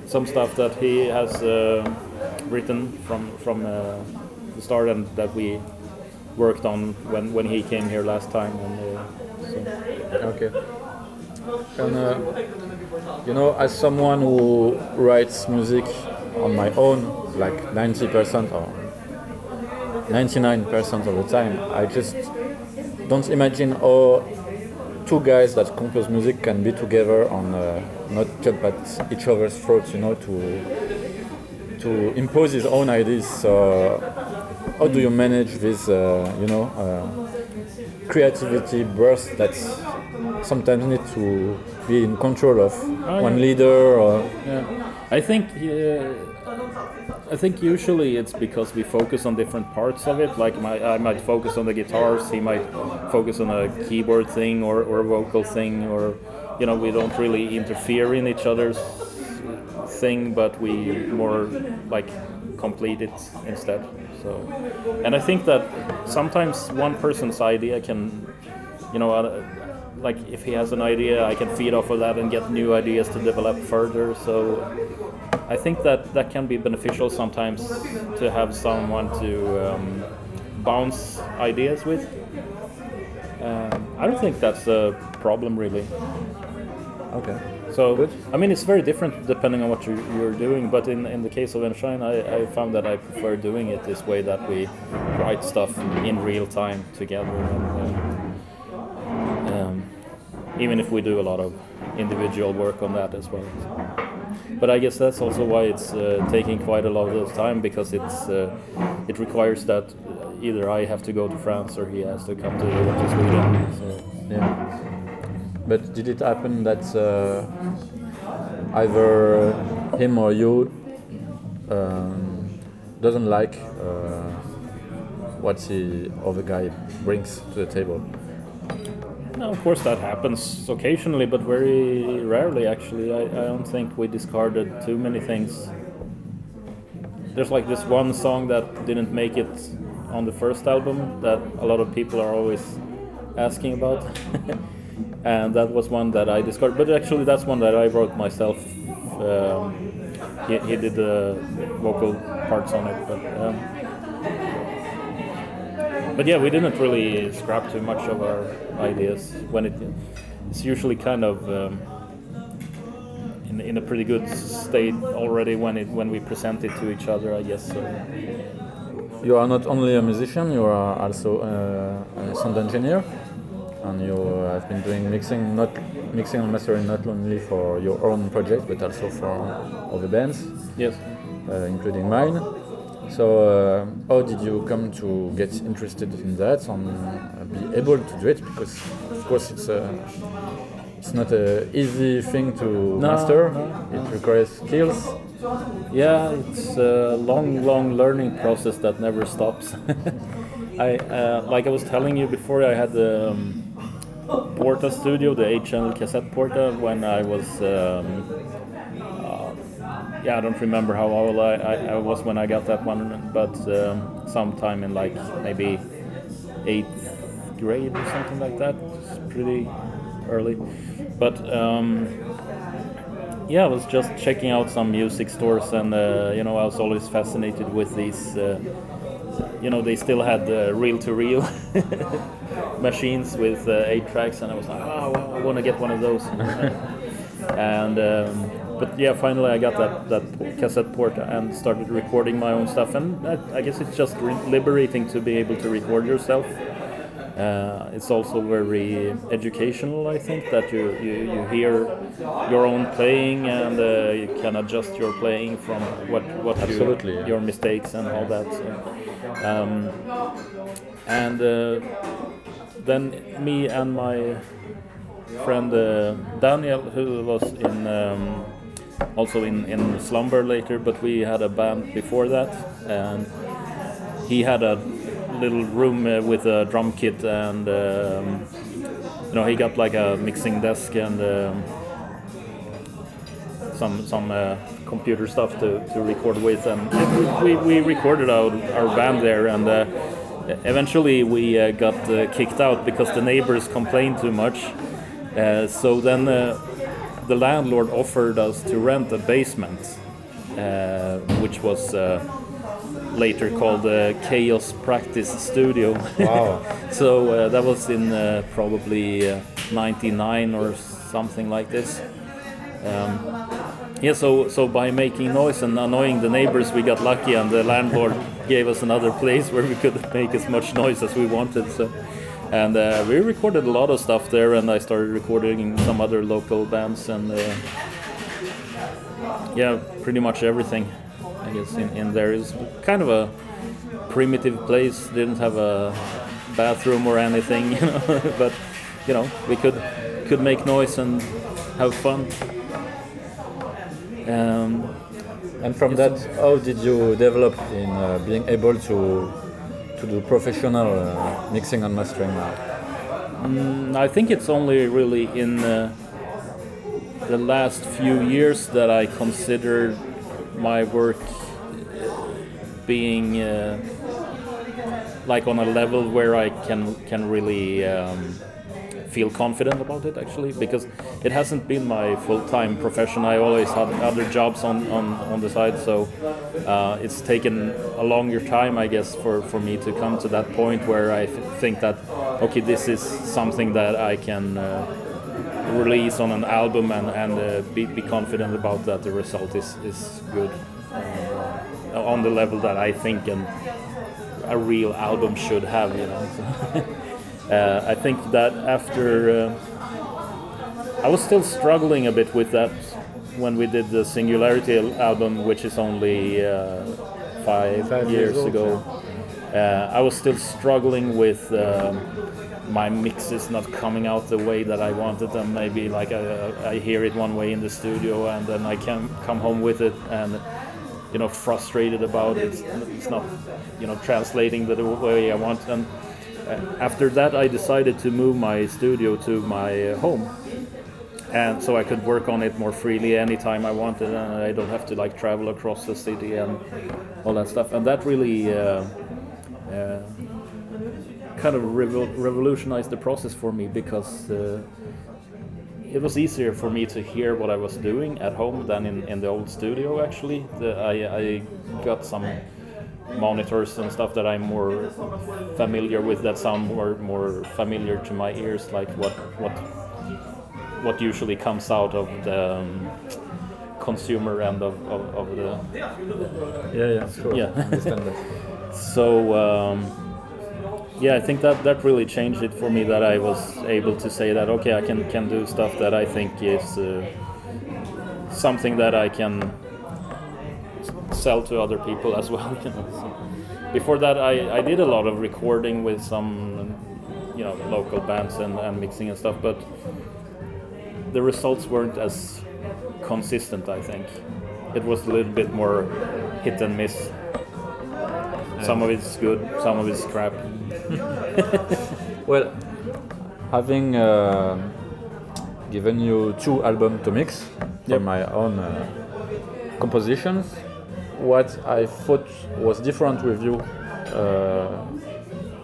some stuff that he has uh, written from from uh, the start and that we worked on when, when he came here last time. And, uh, so. Okay. And uh, you know, as someone who writes music on my own, like 90% or 99% of the time, I just don't imagine how two guys that compose music can be together on uh, not jump at each other's throats, you know, to to impose his own ideas. So, how do you manage this, uh, you know, uh, creativity burst that sometimes need to be in control of one yeah. leader or Yeah, I think uh, I think usually it's because we focus on different parts of it. Like my, I might focus on the guitars, he might focus on a keyboard thing or, or a vocal thing, or you know we don't really interfere in each other's thing, but we more like complete it instead. So, and I think that sometimes one person's idea can, you know. Like if he has an idea, I can feed off of that and get new ideas to develop further. So I think that that can be beneficial sometimes to have someone to um, bounce ideas with. Um, I don't think that's a problem really. okay. So Good. I mean, it's very different depending on what you're, you're doing. But in, in the case of Enshine, I, I found that I prefer doing it this way that we write stuff in real time together. And, uh, um, even if we do a lot of individual work on that as well. But I guess that's also why it's uh, taking quite a lot of time because it's uh, it requires that either I have to go to France or he has to come to, to Sweden. So. Yeah. But did it happen that uh, either him or you um, doesn't like uh, what the other guy brings to the table? No, of course that happens occasionally, but very rarely actually. I, I don't think we discarded too many things. There's like this one song that didn't make it on the first album that a lot of people are always asking about. and that was one that I discovered. But actually, that's one that I wrote myself. Um, he, he did the vocal parts on it, but. Um, but yeah, we didn't really scrap too much of our ideas when it. It's usually kind of um, in, in a pretty good state already when it when we present it to each other, I guess. So. You are not only a musician, you are also uh, a sound engineer, and you have been doing mixing, not mixing and mastering not only for your own project but also for other bands, Yes. uh, including mine. So, uh, how did you come to get interested in that and uh, be able to do it? Because, of course, it's a it's not an easy thing to master. no, It requires skills. Yeah, it's a long, long learning process that never stops. I uh, like I was telling you before. I had the um, Porta studio, the eight-channel cassette Porta, when I was. Um, uh, yeah, I don't remember how old I, I, I was when I got that one, but um, sometime in like maybe eighth grade or something like that. It's pretty early, but. Um, yeah, I was just checking out some music stores, and uh, you know, I was always fascinated with these. Uh, you know, they still had the reel-to-reel machines with uh, eight tracks, and I was like, oh, I want to get one of those. and um, but yeah, finally I got that that cassette port and started recording my own stuff, and I, I guess it's just re- liberating to be able to record yourself. Uh, it's also very educational, I think, that you, you, you hear your own playing and uh, you can adjust your playing from what what Absolutely, you, yeah. your mistakes and all that. So, um, and uh, then me and my friend uh, Daniel, who was in um, also in, in Slumber later, but we had a band before that, and he had a little room uh, with a drum kit, and um, you know he got like a mixing desk and um, some some uh, computer stuff to, to record with, and we, we recorded our, our band there, and uh, eventually we uh, got uh, kicked out because the neighbors complained too much. Uh, so then the landlord offered us to rent a basement, which was later called the Chaos Practice Studio. Wow. so uh, that was in uh, probably uh, 99 or something like this. Um, yeah, so so by making noise and annoying the neighbors, we got lucky, and the landlord gave us another place where we could make as much noise as we wanted. So, and uh, we recorded a lot of stuff there, and I started recording some other local bands, and uh, yeah, pretty much everything. I guess in, in there is kind of a primitive place. Didn't have a bathroom or anything, you know, but you know we could could make noise and have fun. Um, And from that, how did you develop in uh, being able to to do professional uh, mixing and mastering now? Mm, I think it's only really in uh, the last few years that I considered my work being uh, like on a level where I can can really um, feel confident about it actually because it hasn't been my full-time profession. I always had other jobs on, on, on the side so uh, it's taken a longer time I guess for, for me to come to that point where I th- think that okay this is something that I can uh, release on an album and, and uh, be, be confident about that the result is, is good. Uh, on the level that I think an, a real album should have you know so. Uh, I think that after uh, I was still struggling a bit with that when we did the Singularity album, which is only uh, five, Five years, years old, ago. Uh, I was still struggling with um, my mix is not coming out the way that I wanted them. Maybe like I, I hear it one way in the studio, and then I can come home with it and you know frustrated about it. It's not you know translating the way I want. And uh, after that, I decided to move my studio to my uh, home, and so I could work on it more freely anytime I wanted, and I don't have to like travel across the city and all that stuff. And that really uh, uh, kind of revol- revolutionized the process for me because uh, it was easier for me to hear what I was doing at home than in, in the old studio. Actually, the, I, I got some monitors and stuff that I'm more familiar with that sound more more familiar to my ears, like what what what usually comes out of the um, consumer end of, of, of the Yeah, yeah, sure. Yeah. I understand that. so um, yeah, I think that that really changed it for me. That I was able to say that okay, I can can do stuff that I think is uh, something that I can sell to other people as well. You know. So before that, I, I did a lot of recording with some you know local bands and, and mixing and stuff, but the results weren't as consistent. I think it was a little bit more hit and miss. Some of it's good, some of it's crap. Well, having uh, given you two albums to mix for Yep. my own uh, compositions, what I thought was different with you uh,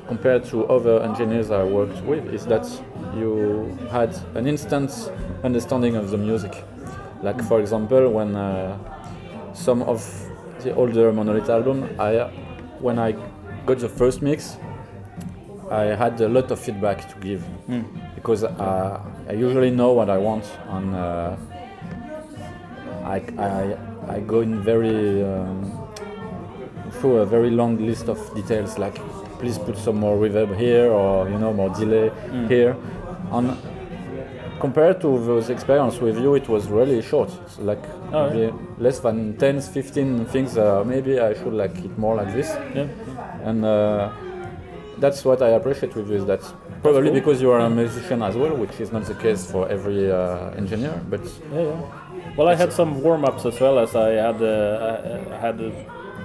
compared to other engineers I worked with is that you had an instant understanding of the music. Like for example, when uh, some of the older Monolithe album, I when I got the first mix, I had a lot of feedback to give because uh, I usually know what I want and uh, I, I, I go in very um, through a very long list of details like please put some more reverb here or you know more delay here. And compared to those experience with you it was really short. It's like Oh, maybe less than 10 15 things uh, maybe I should like it more like this. Yeah. and uh, that's what I appreciate with you is that probably cool. because you are a musician as well, which is not the case for every uh, engineer, but Yeah, yeah. Well, I had some warm-ups as well as I had uh, I had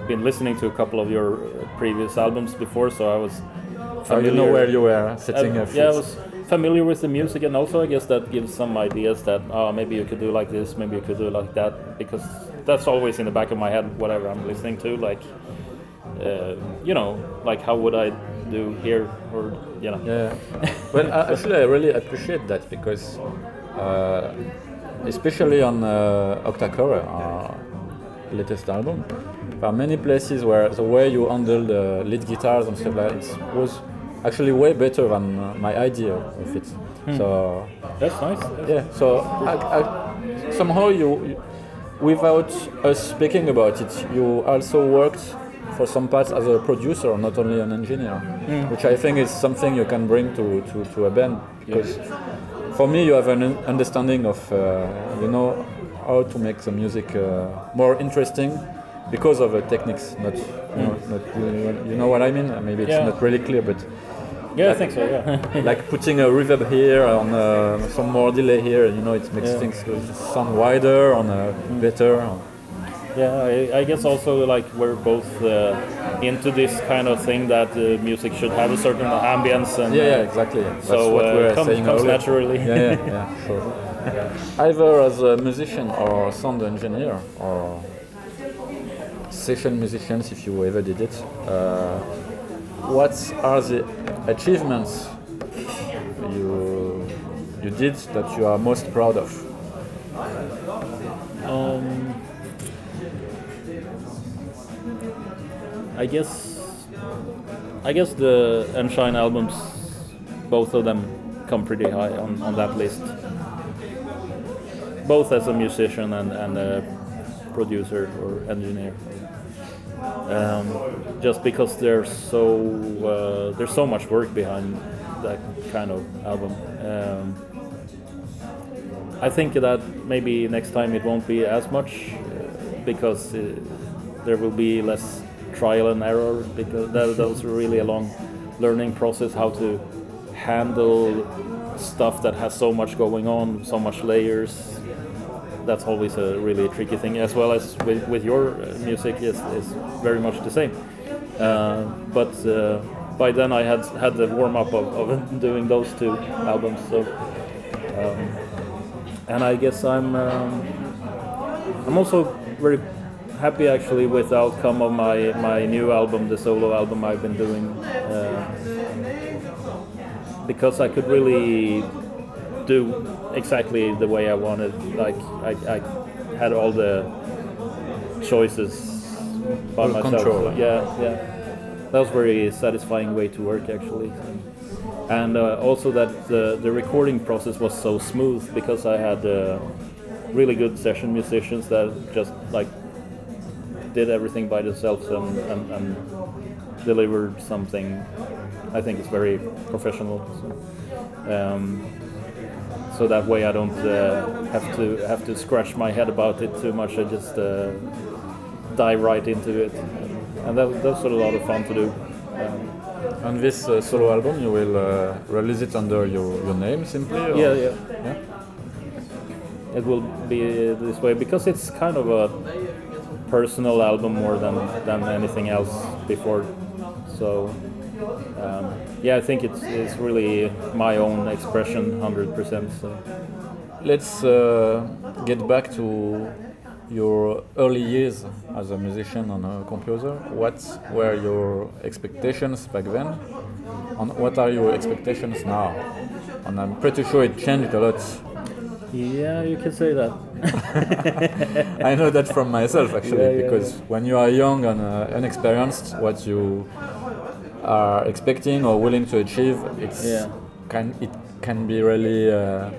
been listening to a couple of your previous albums before, so I was. uh, you know where you were setting Uh, yeah, I was familiar with the music, and also I guess that gives some ideas that oh, maybe you could do like this, maybe you could do like that, because that's always in the back of my head, whatever I'm listening to, like. Uh, you know, like how would I do here, or you know. Yeah. well, uh, actually, I really appreciate that because, uh, especially on uh, Octacore, our latest album, there are many places where the way you handle the lead guitars and stuff like that it was actually way better than uh, my idea of it. So That's nice. yeah, so I, I, somehow you, you, without us speaking about it, you also worked for some parts as a producer, not only an engineer, which I think is something you can bring to, to, to a band. Because for me, you have an understanding of, uh, you know, how to make the music uh, more interesting because of the techniques, not, you, know, not you, know what I mean? Maybe it's Yeah. not really clear, but Yeah, I think so. Yeah. like putting a reverb here on uh, some more delay here, you know, it makes Yeah. things sound wider and uh, better. Yeah, I, I guess also like we're both uh, into this kind of thing that uh, music should have a certain ambience and Yeah, yeah, uh, exactly. That's so what we're were comes, saying comes earlier. naturally. Yeah, yeah, yeah, sure. Either as a musician or sound engineer or session musicians, if you ever did it. Uh, what are the achievements you you did that you are most proud of? Um, I guess I guess the Enshine albums, both of them come pretty high on, on that list. Both as a musician and, and a producer or engineer. Um, just because there's so uh, there's so much work behind that kind of album. Um, I think that maybe next time it won't be as much uh, because uh, there will be less trial and error because that, that was really a long learning process how to handle stuff that has so much going on, so much layers. That's always a really tricky thing, as well as with, with your uh, music is, is very much the same. Uh, but uh, by then I had had the warm up of, of doing those two albums, so. Um, and I guess I'm um, I'm also very happy actually with the outcome of my my new album, the solo album I've been doing, uh, because I could really do exactly the way I wanted. Like I, I had all the choices by All myself. control. Yeah, yeah. That was very satisfying way to work actually. And uh, also that the, the recording process was so smooth because I had uh, really good session musicians that just like did everything by themselves and, and, and delivered something I think it's very professional. So, um, so that way I don't uh, have to have to scratch my head about it too much. I just uh, dive right into it, and that, that's a lot of fun to do. Um, On this uh, solo album, you will uh, release it under your, your name simply? or- yeah, yeah. Yeah? it will be this way because it's kind of a personal album more than than anything else before. So um, yeah, I think it's it's really my own expression, hundred percent. So Let's uh, get back to your early years as a musician and a composer. What were your expectations back then? And what are your expectations now? And I'm pretty sure it changed a lot. yeah, you can say that. I know that from myself actually, Yeah, yeah, because when you are young and uh, inexperienced, what you are expecting or willing to achieve, it's Yeah. can it can be really uh,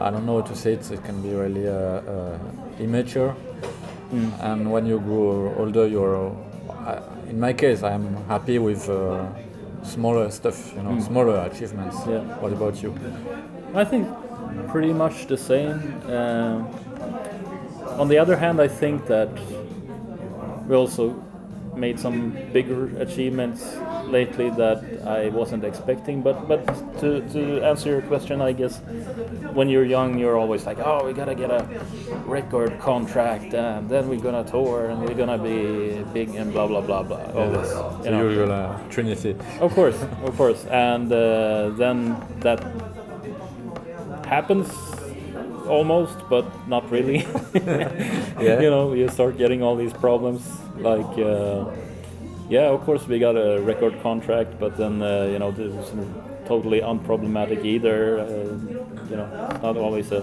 I don't know how to say it. It can be really uh, uh, immature, Mm. and when you grow older, you're. Uh, in my case, I'm happy with uh, smaller stuff, you know, smaller achievements. Mm. Yeah. What about you? I think pretty much the same. Um on the other hand, I think that we also made some bigger achievements lately that I wasn't expecting. But but to, to answer your question, I guess when you're young, you're always like, oh, we gotta get a record contract, and then we're gonna tour, and we're gonna be big, and blah blah blah blah. All this, you know. usual uh, Trinity. Of course, of course, and uh, then that happens almost, but not really. Yeah. You know, you start getting all these problems. Like, uh, yeah, of course, we got a record contract, but then uh, you know, this was totally unproblematic either. Uh, you know, not always a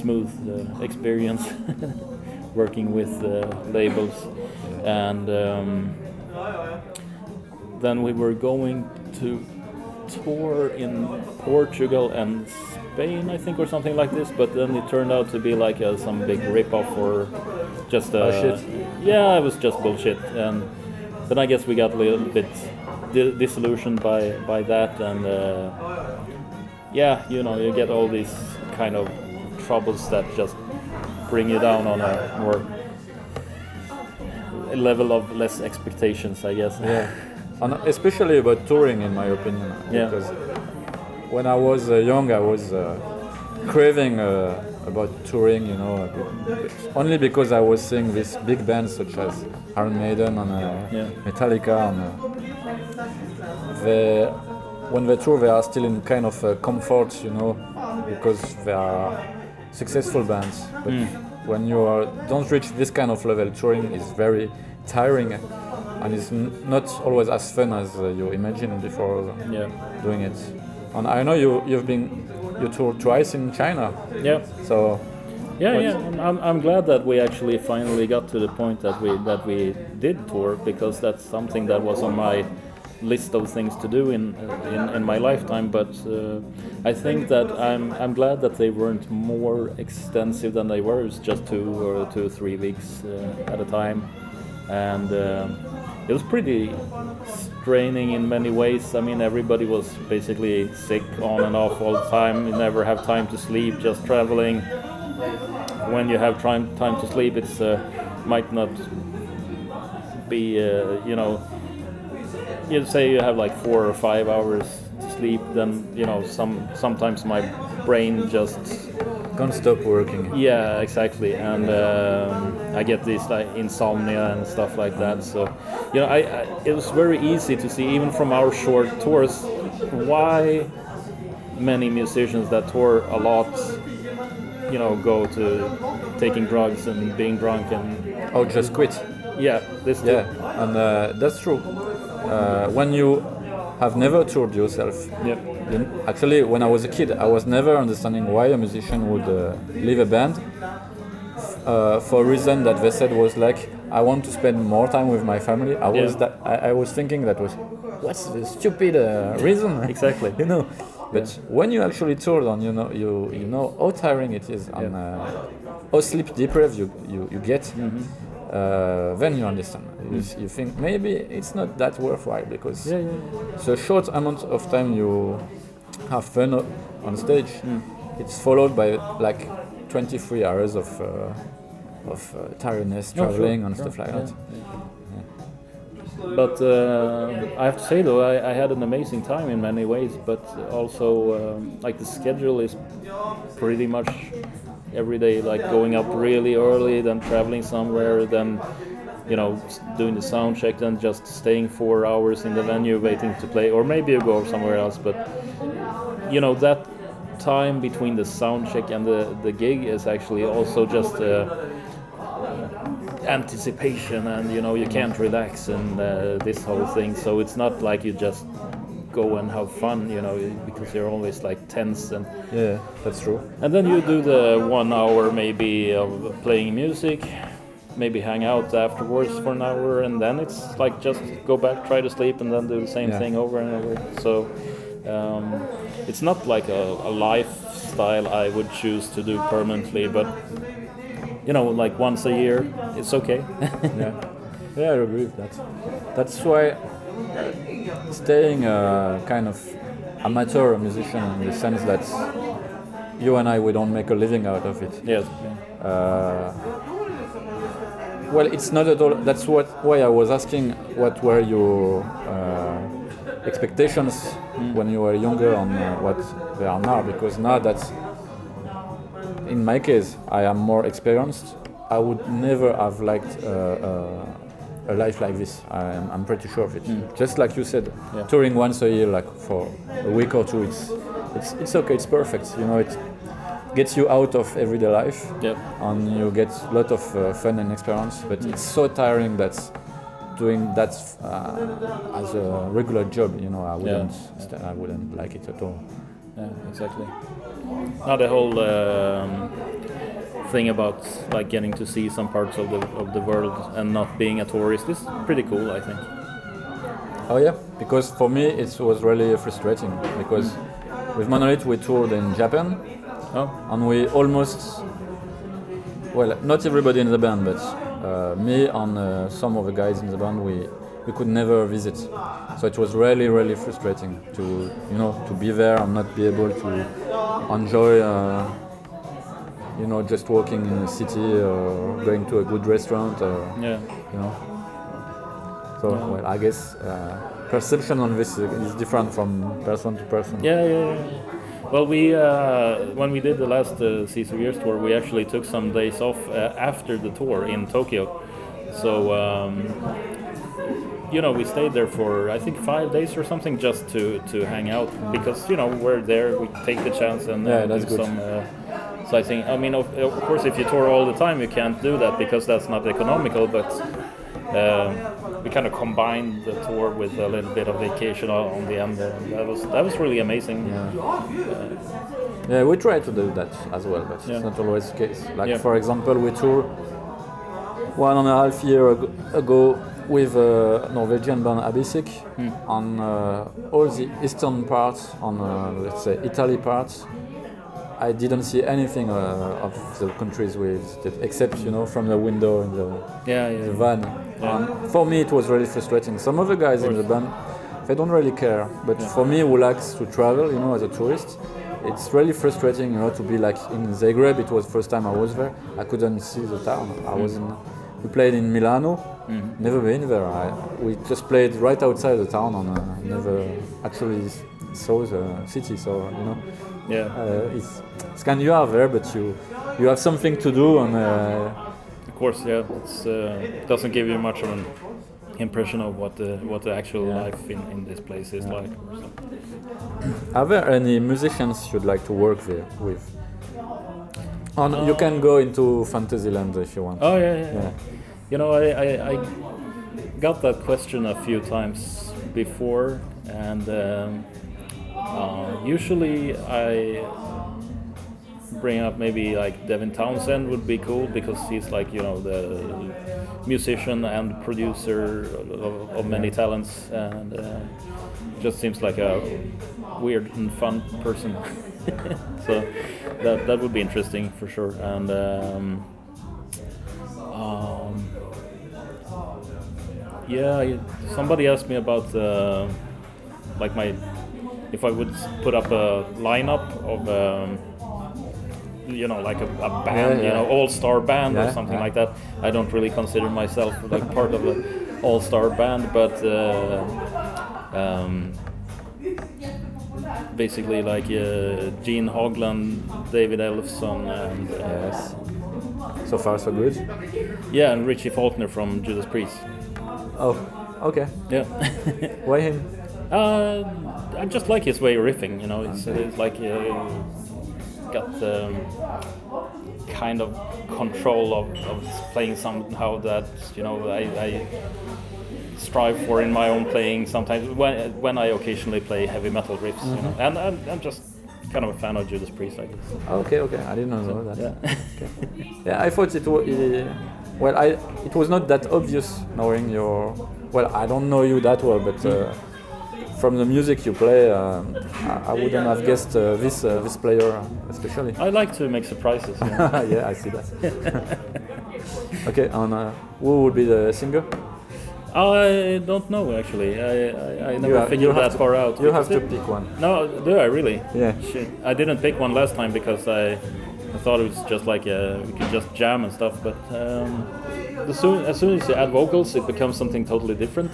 smooth uh, experience working with uh, labels, and. Um, then we were going to tour in Portugal and Spain, I think, or something like this. But then it turned out to be like a, some big rip-off or just a Oh, shit. yeah, it was just bullshit. And then I guess we got a little bit disillusioned by by that, and uh, yeah, you know, you get all these kind of troubles that just bring you down on a more level of less expectations, I guess. Yeah, and especially about touring, in my opinion. Yeah. Because when I was uh, young, I was uh, craving uh, about touring, you know, only because I was seeing these big bands such as Iron Maiden and uh, Yeah. Metallica, and uh, they, when they tour, they are still in kind of uh, comfort, you know, because they are successful bands. But when you are, don't reach this kind of level, touring is very tiring, and it's n- not always as fun as uh, you imagined before Yeah. doing it. And I know you you've been you toured twice in China, Yeah. so Yeah, yeah. I'm, I'm glad that we actually finally got to the point that we that we did tour because that's something that was on my list of things to do in in, in my lifetime. But uh, I think that I'm I'm glad that they weren't more extensive than they were. It was just two or two or three weeks uh, at a time, and. um it was pretty straining in many ways. I mean, everybody was basically sick on and off all the time. You never have time to sleep, just traveling when you have time time to sleep, it's uh, might not be uh, you know. You say you have like four or five hours to sleep, then you know some sometimes my brain just can't stop working. yeah exactly, and um, I get this like insomnia and stuff like that. So you know, I, I it was very easy to see even from our short tours why many musicians that tour a lot you know go to taking drugs and being drunk and Oh, just quit. Yeah, this too. Yeah, and uh, that's true. Uh, when you have never toured yourself, Yep. actually, when I was a kid, I was never understanding why a musician would uh, leave a band uh, for a reason that they said was like, I want to spend more time with my family. I was Yeah. that I, I was thinking that was what's the stupid uh, reason? Exactly. you know. But when you actually toured on, you know, you you know how tiring it is and uh, how sleep deprived you you, you get. Mm-hmm. Uh, then you understand. You, you think maybe it's not that worthwhile because Yeah, yeah, yeah. so short amount of time you have fun on stage. It's followed by like 23 hours of uh, of uh, tiredness, Oh, sure. traveling and Yeah, stuff like that. But uh, I have to say though, I, I had an amazing time in many ways. But also, um, like the schedule is pretty much every day, like going up really early, then traveling somewhere, then you know doing the sound check, then just staying four hours in the venue waiting to play, or maybe you go somewhere else. But you know that time between the sound check and the, the gig is actually also just uh, anticipation and you know you can't relax and uh, this whole thing so it's not like you just go and have fun you know because you're always like tense and Yeah, that's true. and then you do the one hour maybe of playing music maybe hang out afterwards for an hour and then it's like just go back try to sleep and then do the same Yeah. thing over and over so um, it's not like a, a lifestyle i would choose to do permanently but you know like once a year it's okay yeah, yeah, I agree with that. That's why staying a kind of amateur musician in the sense that you and I we don't make a living out of it. yes Uh, well, it's not at all. That's what why I was asking. What were your uh, expectations when you were younger on uh, what they are now? Because now that's in my case, I am more experienced. I would never have liked uh, uh, a life like this. I am, I'm pretty sure of it. Just like you said, Yeah. touring once a year, like for a week or two, it's it's it's okay. It's perfect. You know, it gets you out of everyday life yep and you get a lot of uh, fun and experience. But it's so tiring that doing that uh, as a regular job, you know, I wouldn't, st- I wouldn't like it at all. Yeah, exactly. Now the whole um, thing about like getting to see some parts of the of the world and not being a tourist is pretty cool, I think. Oh yeah, because for me it was really frustrating because with Monolithe we toured in Japan. Oh, and we almost well not everybody in the band but uh, me and uh, some of the guys in the band we we could never visit. So it was really really frustrating to you know to be there and not be able to enjoy uh, you know just walking in the city or going to a good restaurant or yeah. you know so well i guess uh, perception on this is different from person to person Yeah, yeah, yeah. Well, we uh, when we did the last uh, Caesar Years tour, we actually took some days off uh, after the tour in Tokyo. So um, you know, we stayed there for I think five days or something just to to hang out because you know we're there, we take the chance and uh, Yeah, that's do good. Some. Uh, sightseeing. I mean, of, of course, if you tour all the time, you can't do that because that's not economical. But um, we kind of combined the tour with a little bit of vacation on the end. That was that was really amazing. Yeah, we try to do that as well, but Yeah. it's not always the case. Like Yeah. for example, we tour one and a half year ago, with a Norwegian band Abyssic Hmm. on uh, all the eastern parts, on uh, let's say Italy parts. I didn't see anything uh, of the countries we visited, except you know from the window in the, Yeah, the yeah. van. Yeah. And for me, it was really frustrating. Some of the guys in the band, they don't really care. But for me, who likes to travel, you know, as a tourist, it's really frustrating, you know, to be like in Zagreb. It was the first time I was there. I couldn't see the town. I was in. We played in Milano. Never been there. I, we just played right outside the town and uh, never actually saw the city. So you know, Yeah. uh, it's, it's kind you are there, but you you have something to do and. Uh, Of course, yeah. Uh, doesn't give you much of an impression of what the what the actual life in, in this place is like. So. Are there any musicians you'd like to work there with? And you can go into Fantasyland if you want. Oh yeah, yeah. Yeah. You know, I, I, I got that question a few times before, and um, uh, usually I bring up maybe like Devin Townsend would be cool because he's like you know the musician and producer of, of many talents and uh, just seems like a weird and fun person. so that that would be interesting for sure. And um, um, yeah, somebody asked me about uh, like my if I would put up a lineup of. Um, you know, like a, a band, Yeah, you know, all-star band or something yeah. like that. I don't really consider myself like part of an all-star band, but uh, um, basically like uh, Gene Hoglan, David Ellefson, and uh, Yes. So far, so good. yeah, and Richie Faulkner from Judas Priest. Oh, okay. Yeah. Why him? Uh, I just like his way of riffing. You know, it's, it's like uh, got the kind of control of, of playing somehow that you know I, I strive for in my own playing. Sometimes when when I occasionally play heavy metal riffs, you know, and I'm, I'm just kind of a fan of Judas Priest, I guess. Okay, okay. I didn't know that. Yeah. Yeah, I thought it was. well, I it was not that obvious knowing your. Well, I don't know you that well, but uh, from the music you play, um, I, I wouldn't have guessed uh, this uh, this player especially. I like to make surprises. Know? yeah, I see that. okay, and uh, who would be the singer? I don't know actually. I, I, I never have- figured that to- far out. You have to pick one. No, do I really? Yeah. Shit. I didn't pick one last time because I, I thought it was just like uh we could just jam and stuff. But um, soon as soon as you add vocals, it becomes something totally different.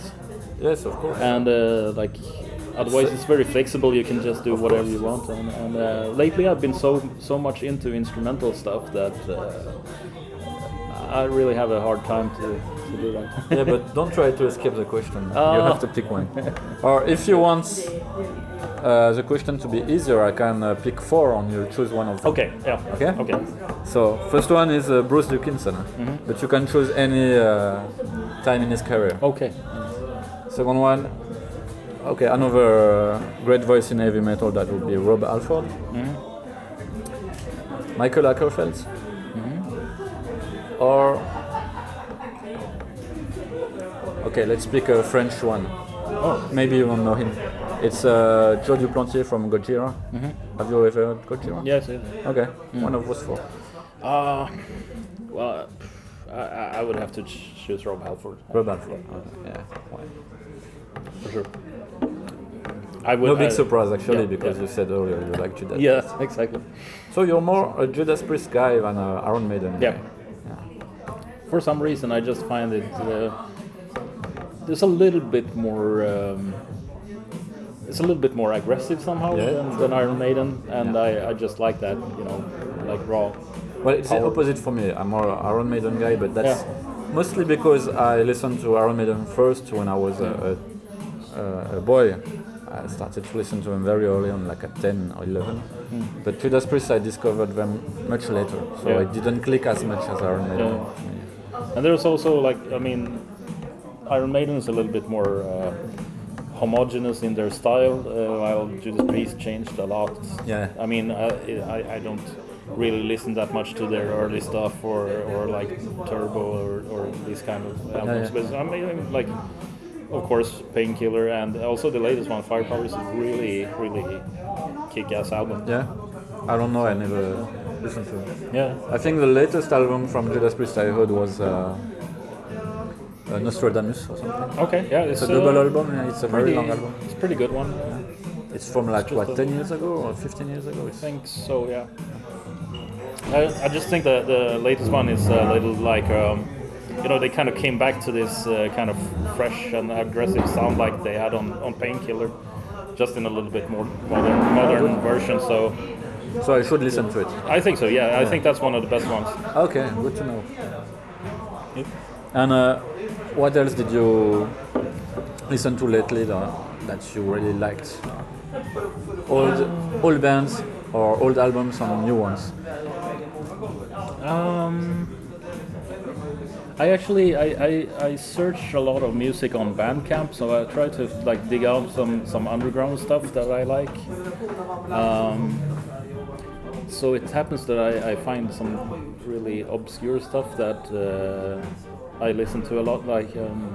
Yes, of course. And uh, like otherwise, it's very flexible. You can just do whatever you want. And, and uh, lately, I've been so so much into instrumental stuff that uh, I really have a hard time to, to do that. yeah, but don't try to escape the question. You Ah. have to pick one. or if you want uh, the question to be easier, I can uh, pick four and you choose one of them. okay. Yeah. Okay? Okay. So first one is uh, Bruce Dickinson, Mm-hmm. but you can choose any uh, time in his career. Okay. Second one, okay, another uh, great voice in heavy metal that would be Rob Alford. Mm-hmm. Mikael Åkerfeldt. Mm-hmm. Or okay, let's pick a French one. Oh. Maybe you won't know him. It's uh, Joe Duplantier from Gojira. Have you ever heard Gojira? Yes. Yes. Okay, one of those four. Uh, well, I, I would have to choose Rob Halford Rob Alford. Okay, yeah. Why? for sure. I would. No big I- surprise actually yeah, because yeah. you said earlier you like Judas. Yes, exactly. So you're more a Judas Priest guy than an Iron Maiden Yeah. guy. For some reason, I just find it uh, there's a little bit more. Um, it's a little bit more aggressive somehow Yeah, than, than Iron Maiden, and I, I just like that, you know, like raw. Well, it's the opposite for me. I'm more a Iron Maiden guy, but that's mostly because I listened to Iron Maiden first when I was a, a, a boy. I started to listen to them very early on, like at 10 or 11. But Judas Priest, I discovered them much later, so Yeah. it didn't click as much as Iron Maiden. Yeah. And there's also like, I mean, Iron Maiden is a little bit more uh, homogeneous in their style, uh, while Judas Priest changed a lot. Yeah. I mean, I, I, I don't really listen that much to their early stuff or, or like Turbo or, or these kind of albums. yeah. But I mean, like, of course, Painkiller and also the latest one, Firepower, is really, really kick-ass album. Yeah, I don't know. I never listened to it. Yeah. I think the latest album from Judas Priest I heard was uh, uh, Nostradamus or something. Okay. Yeah. It's, It's a double uh, album. Yeah, it's a very Pretty, long album. it's a pretty good one. It's from like just what 10 years ago or 15 years ago. I think so, yeah. I, I just think that the latest one is a little like, um, you know, they kind of came back to this uh, kind of fresh and aggressive sound like they had on, on Painkiller, just in a little bit more modern, modern version. So so I should listen to it. I think so, yeah. I think that's one of the best ones. Okay, good to know. And uh, what else did you listen to lately that, that you really liked? Old, old bands or old albums and new ones? Um, I actually I, I, I search a lot of music on Bandcamp, so I try to like dig out some some underground stuff that I like. Um, so it happens that I, I find some really obscure stuff that uh, I listen to a lot. Like um,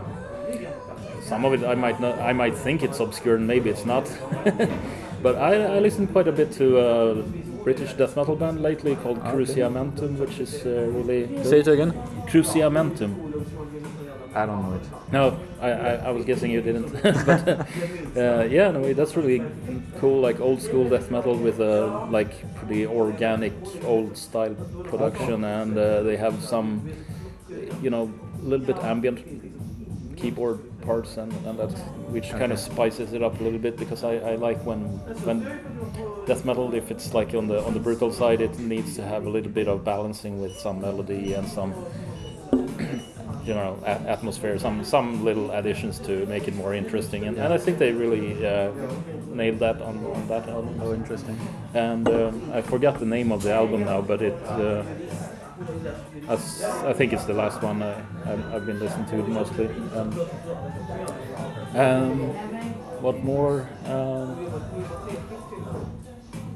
some of it I might not I might think it's obscure and maybe it's not. but I, I listen quite a bit to a British death metal band lately called Cruciamentum, which is uh, really good. Say it again. Cruciamentum. I don't know it. No, I, I, I was guessing you didn't. but uh, yeah, no, that's really cool, like old school death metal with a like pretty organic old style production, and uh, they have some, you know, a little bit ambient keyboard parts, and, and that which kind of spices it up a little bit because I, I like when when death metal, if it's like on the on the brutal side, it needs to have a little bit of balancing with some melody and some you know a- atmosphere some some little additions to make it more interesting. And, and I think they really uh, nailed that on, on that album. Oh, interesting. and um, I forgot the name of the album now but it uh, as- I think it's the last one I, I've, I've been listening to mostly. Um, um, what more? Um,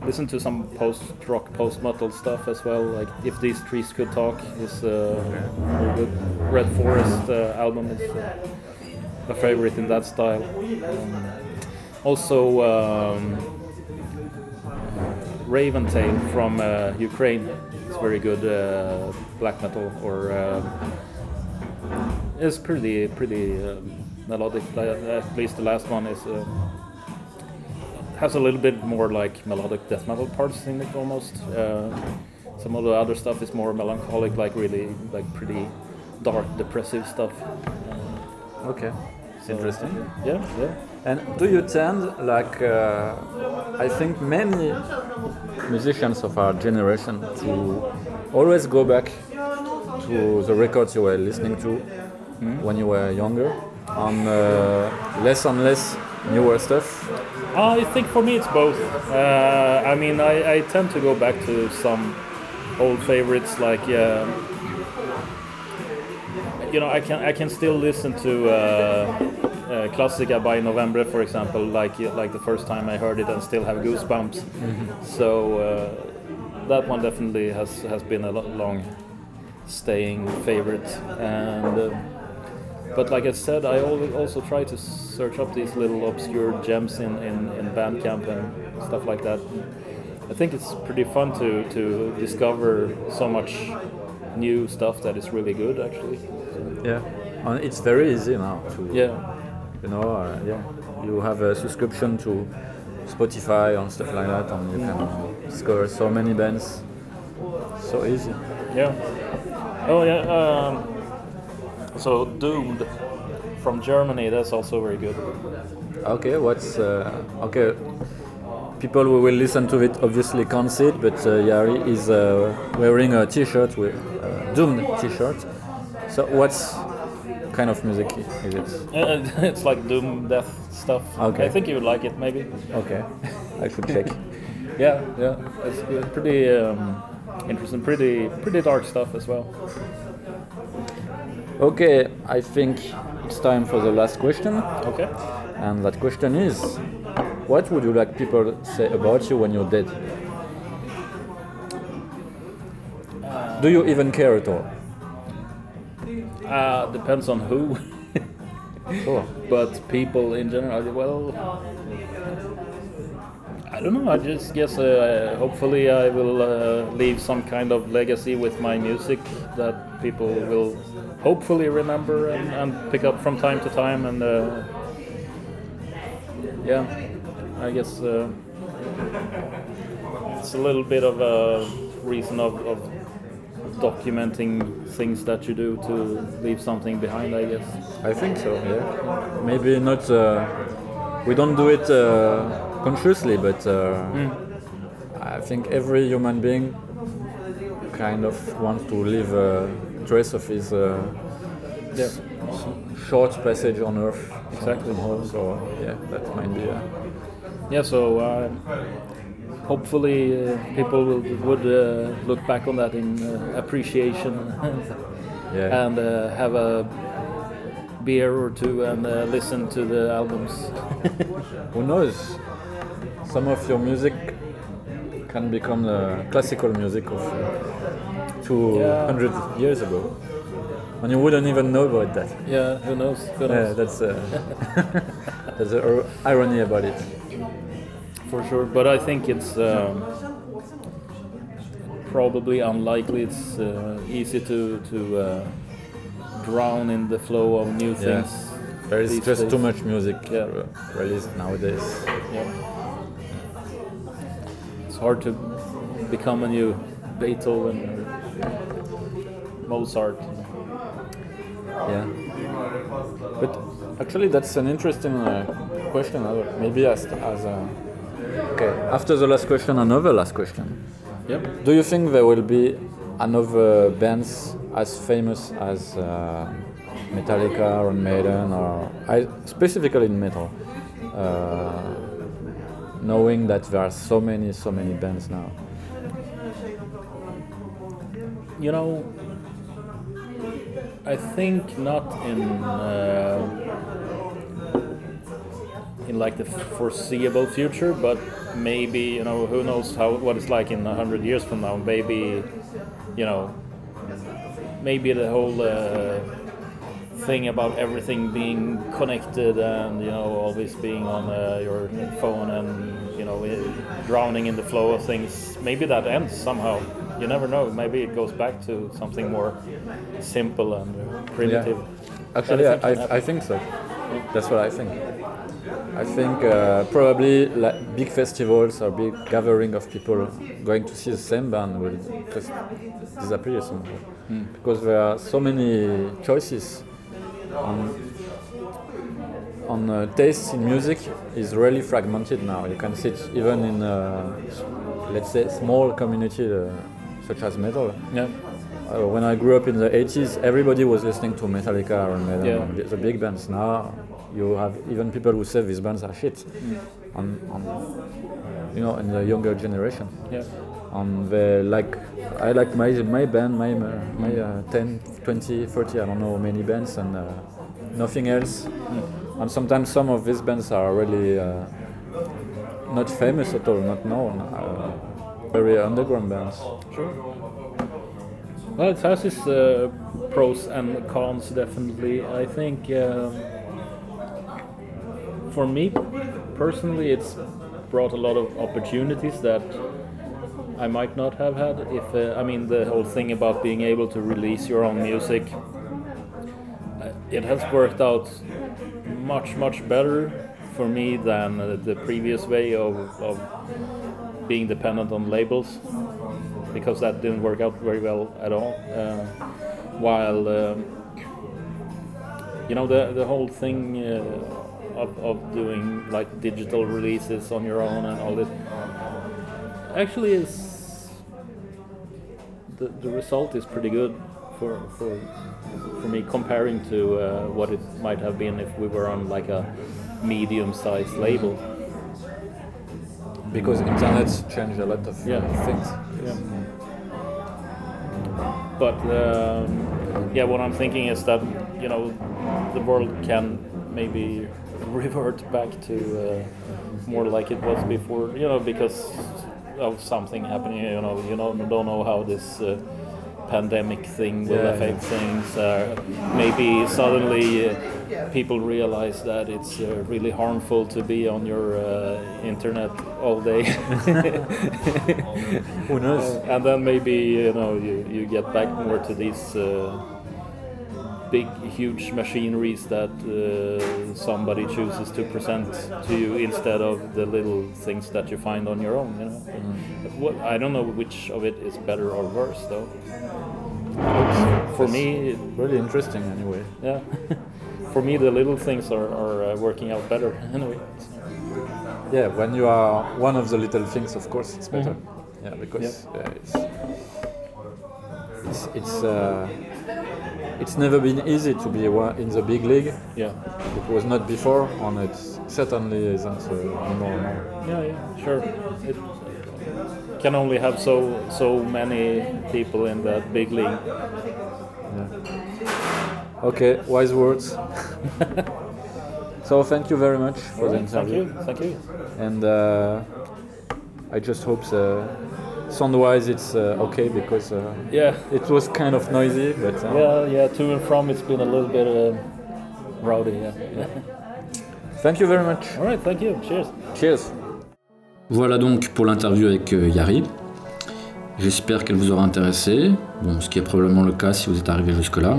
listen to some post rock post metal stuff as well like if these trees could talk is uh, good. Red forest uh, album is uh, a favorite in that style. Um, also um, Raventale from uh, ukraine it's very good uh, black metal or um, it's pretty pretty um, melodic uh, at least the last one is uh, has a little bit more like melodic death metal parts in it almost. Uh, some of the other stuff is more melancholic, like really like pretty dark, depressive stuff. Uh, Okay. so- Interesting. Yeah, yeah. And do you tend, like, uh, I think many musicians of our generation, to always go back to the records you were listening to when you were younger, on uh, less and less newer stuff? I think for me it's both. Uh, I mean, I, I tend to go back to some old favorites like. Um, you know, I can I can still listen to uh, uh, Classica by Novembre, for example, like like the first time I heard it, and still have goosebumps. So uh, that one definitely has has been a long staying favorite, and. Uh, but like I said, I always also try to search up these little obscure gems in, in, in Bandcamp and stuff like that. I think it's pretty fun to, to discover so much new stuff that is really good, actually. Yeah. And it's very easy now to, Yeah, you know, uh, yeah. You have a subscription to Spotify and stuff like that, and you can discover so many bands. So easy. yeah. Oh yeah. Um, so Doomed from Germany, that's also very good. Okay, what's uh, okay? People who will listen to it obviously can't see it, but uh, Yari is uh, wearing a T-shirt with uh, Doomed T-shirt. So what's kind of music is it? Uh, it's like Doom death stuff. Okay. I think you would like it, maybe. Okay, I should check. Yeah, yeah. It's good. pretty um, interesting, pretty pretty dark stuff as well. Okay, I think it's time for the last question, Okay. and that question is, what would you like people say about you when you're dead? Do you even care at all? Uh, depends on who, Sure. but people in general. Well, I don't know. I just guess. Uh, hopefully, I will uh, leave some kind of legacy with my music that people will hopefully remember and, and pick up from time to time. And uh, yeah, I guess uh, it's a little bit of a reason of, of documenting things that you do to leave something behind. I guess. I think so, yeah. Maybe not, uh, we don't do it uh, consciously, but uh, I think every human being kind of wants to leave a trace of his uh, Yeah. short passage on Earth. Exactly. somehow. So, yeah, that might be. Uh, Yeah, so uh, hopefully uh, people will would uh, look back on that in uh, appreciation. Yeah. and uh, have a beer or two and uh, listen to the albums. Who knows? Some of your music can become the classical music of uh, 200 years ago. And you wouldn't even know about that. yeah, who knows? Who Yeah, that's uh, that's the irony about it. For sure. But I think it's um, probably unlikely. It's uh, easy to to uh, drown in the flow of new Yeah. things. There is just days. too much music Yeah. released nowadays. Yeah. It's hard to become a new Beethoven or Mozart. Yeah. But actually, that's an interesting uh, question. Maybe as as a okay. After the last question, another last question. Yep. Do you think there will be another bands as famous as uh, Metallica or Maiden or I, specifically in metal? Uh, knowing that there are so many, so many bands now. You know, I think not in uh, in like the foreseeable future, but maybe you know who knows how what it's like in a hundred years from now. Maybe you know, maybe the whole uh, thing about everything being connected and you know always being on uh, your phone and you know drowning in the flow of things. Maybe that ends somehow. You never know. Maybe it goes back to something more simple and uh, primitive. Actually, I, Anything can I, I think so. That's what I think. I think uh, probably like big festivals or big gathering of people going to see the same band will just disappear somehow. Because there are so many choices on on uh, tastes in music is really fragmented now. You can see it even in uh, let's say small community uh, such as metal. Yeah. Uh, when I grew up in the 80s, everybody was listening to Metallica or Metal, Yeah. the big bands. Now you have even people who say these bands are shit, on, on, you know, in the younger generation. Yeah. And they like, I like my my band, my my uh, 10, 20, 30, I don't know many bands, and uh, nothing else. And sometimes some of these bands are really uh, not famous at all, not known, uh, very underground bands. Sure. Well, it has its uh, pros and cons, definitely. I think um, for me personally, it's brought a lot of opportunities that I might not have had if uh, I mean the whole thing about being able to release your own music. uh, It has worked out much much better for me than uh, the previous way of, of being dependent on labels because that didn't work out very well at all. Uh, while um, you know the the whole thing uh, of, of doing like digital releases on your own and all this actually is the, the result is pretty good for for for me comparing to uh, what it might have been if we were on like a medium-sized label. Because internet's changed a lot of Yeah. things. Yeah. But um, yeah, what I'm thinking is that you know the world can maybe revert back to uh, more like it was before. You know, because of something happening. You know, you know, don't know how this. Uh, pandemic thing will Yeah. affect things uh, maybe suddenly uh, people realize that it's uh, really harmful to be on your uh, internet all day Who knows? and then maybe you know you, you get back more to these uh, big huge machineries that uh, somebody chooses to present to you instead of the little things that you find on your own you know But what, i don't know which of it is better or worse though for me it- Really interesting, anyway. yeah for me the little things are, are uh, working out better anyway. Yeah, when you are one of the little things, of course, it's better. Yeah, because uh, it's it's it's, uh, it's never been easy to be in the big league. yeah It was not before, and it certainly isn't uh, anymore. Yeah, yeah, sure. It can only have so so many people in that big league. Yeah. Okay, wise words. so thank you very much for the Alright, thank interview. you. Thank you. And uh, I just hope uh, sound-wise it's uh, okay because uh, Yeah. it was kind of noisy, but uh, Yeah, yeah. To and from, it's been a little bit uh, rowdy. Yeah. yeah. thank you very much. All right. Thank you. Cheers. Cheers. Voilà donc pour l'interview avec euh, Yari. J'espère qu'elle vous aura intéressé, bon, ce qui est probablement le cas si vous êtes arrivé jusque-là.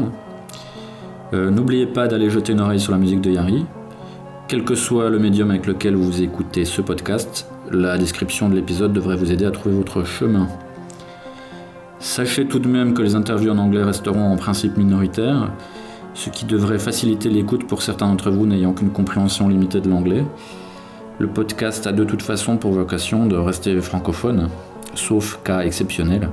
Euh, N'oubliez pas d'aller jeter une oreille sur la musique de Yari. Quel que soit le médium avec lequel vous écoutez ce podcast, la description de l'épisode devrait vous aider à trouver votre chemin. Sachez tout de même que les interviews en anglais resteront en principe minoritaires, ce qui devrait faciliter l'écoute pour certains d'entre vous n'ayant qu'une compréhension limitée de l'anglais. Le podcast a de toute façon pour vocation de rester francophone, sauf cas exceptionnel.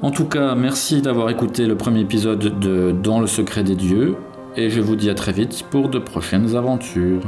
En tout cas, merci d'avoir écouté le premier épisode de Dans le secret des dieux, et je vous dis à très vite pour de prochaines aventures.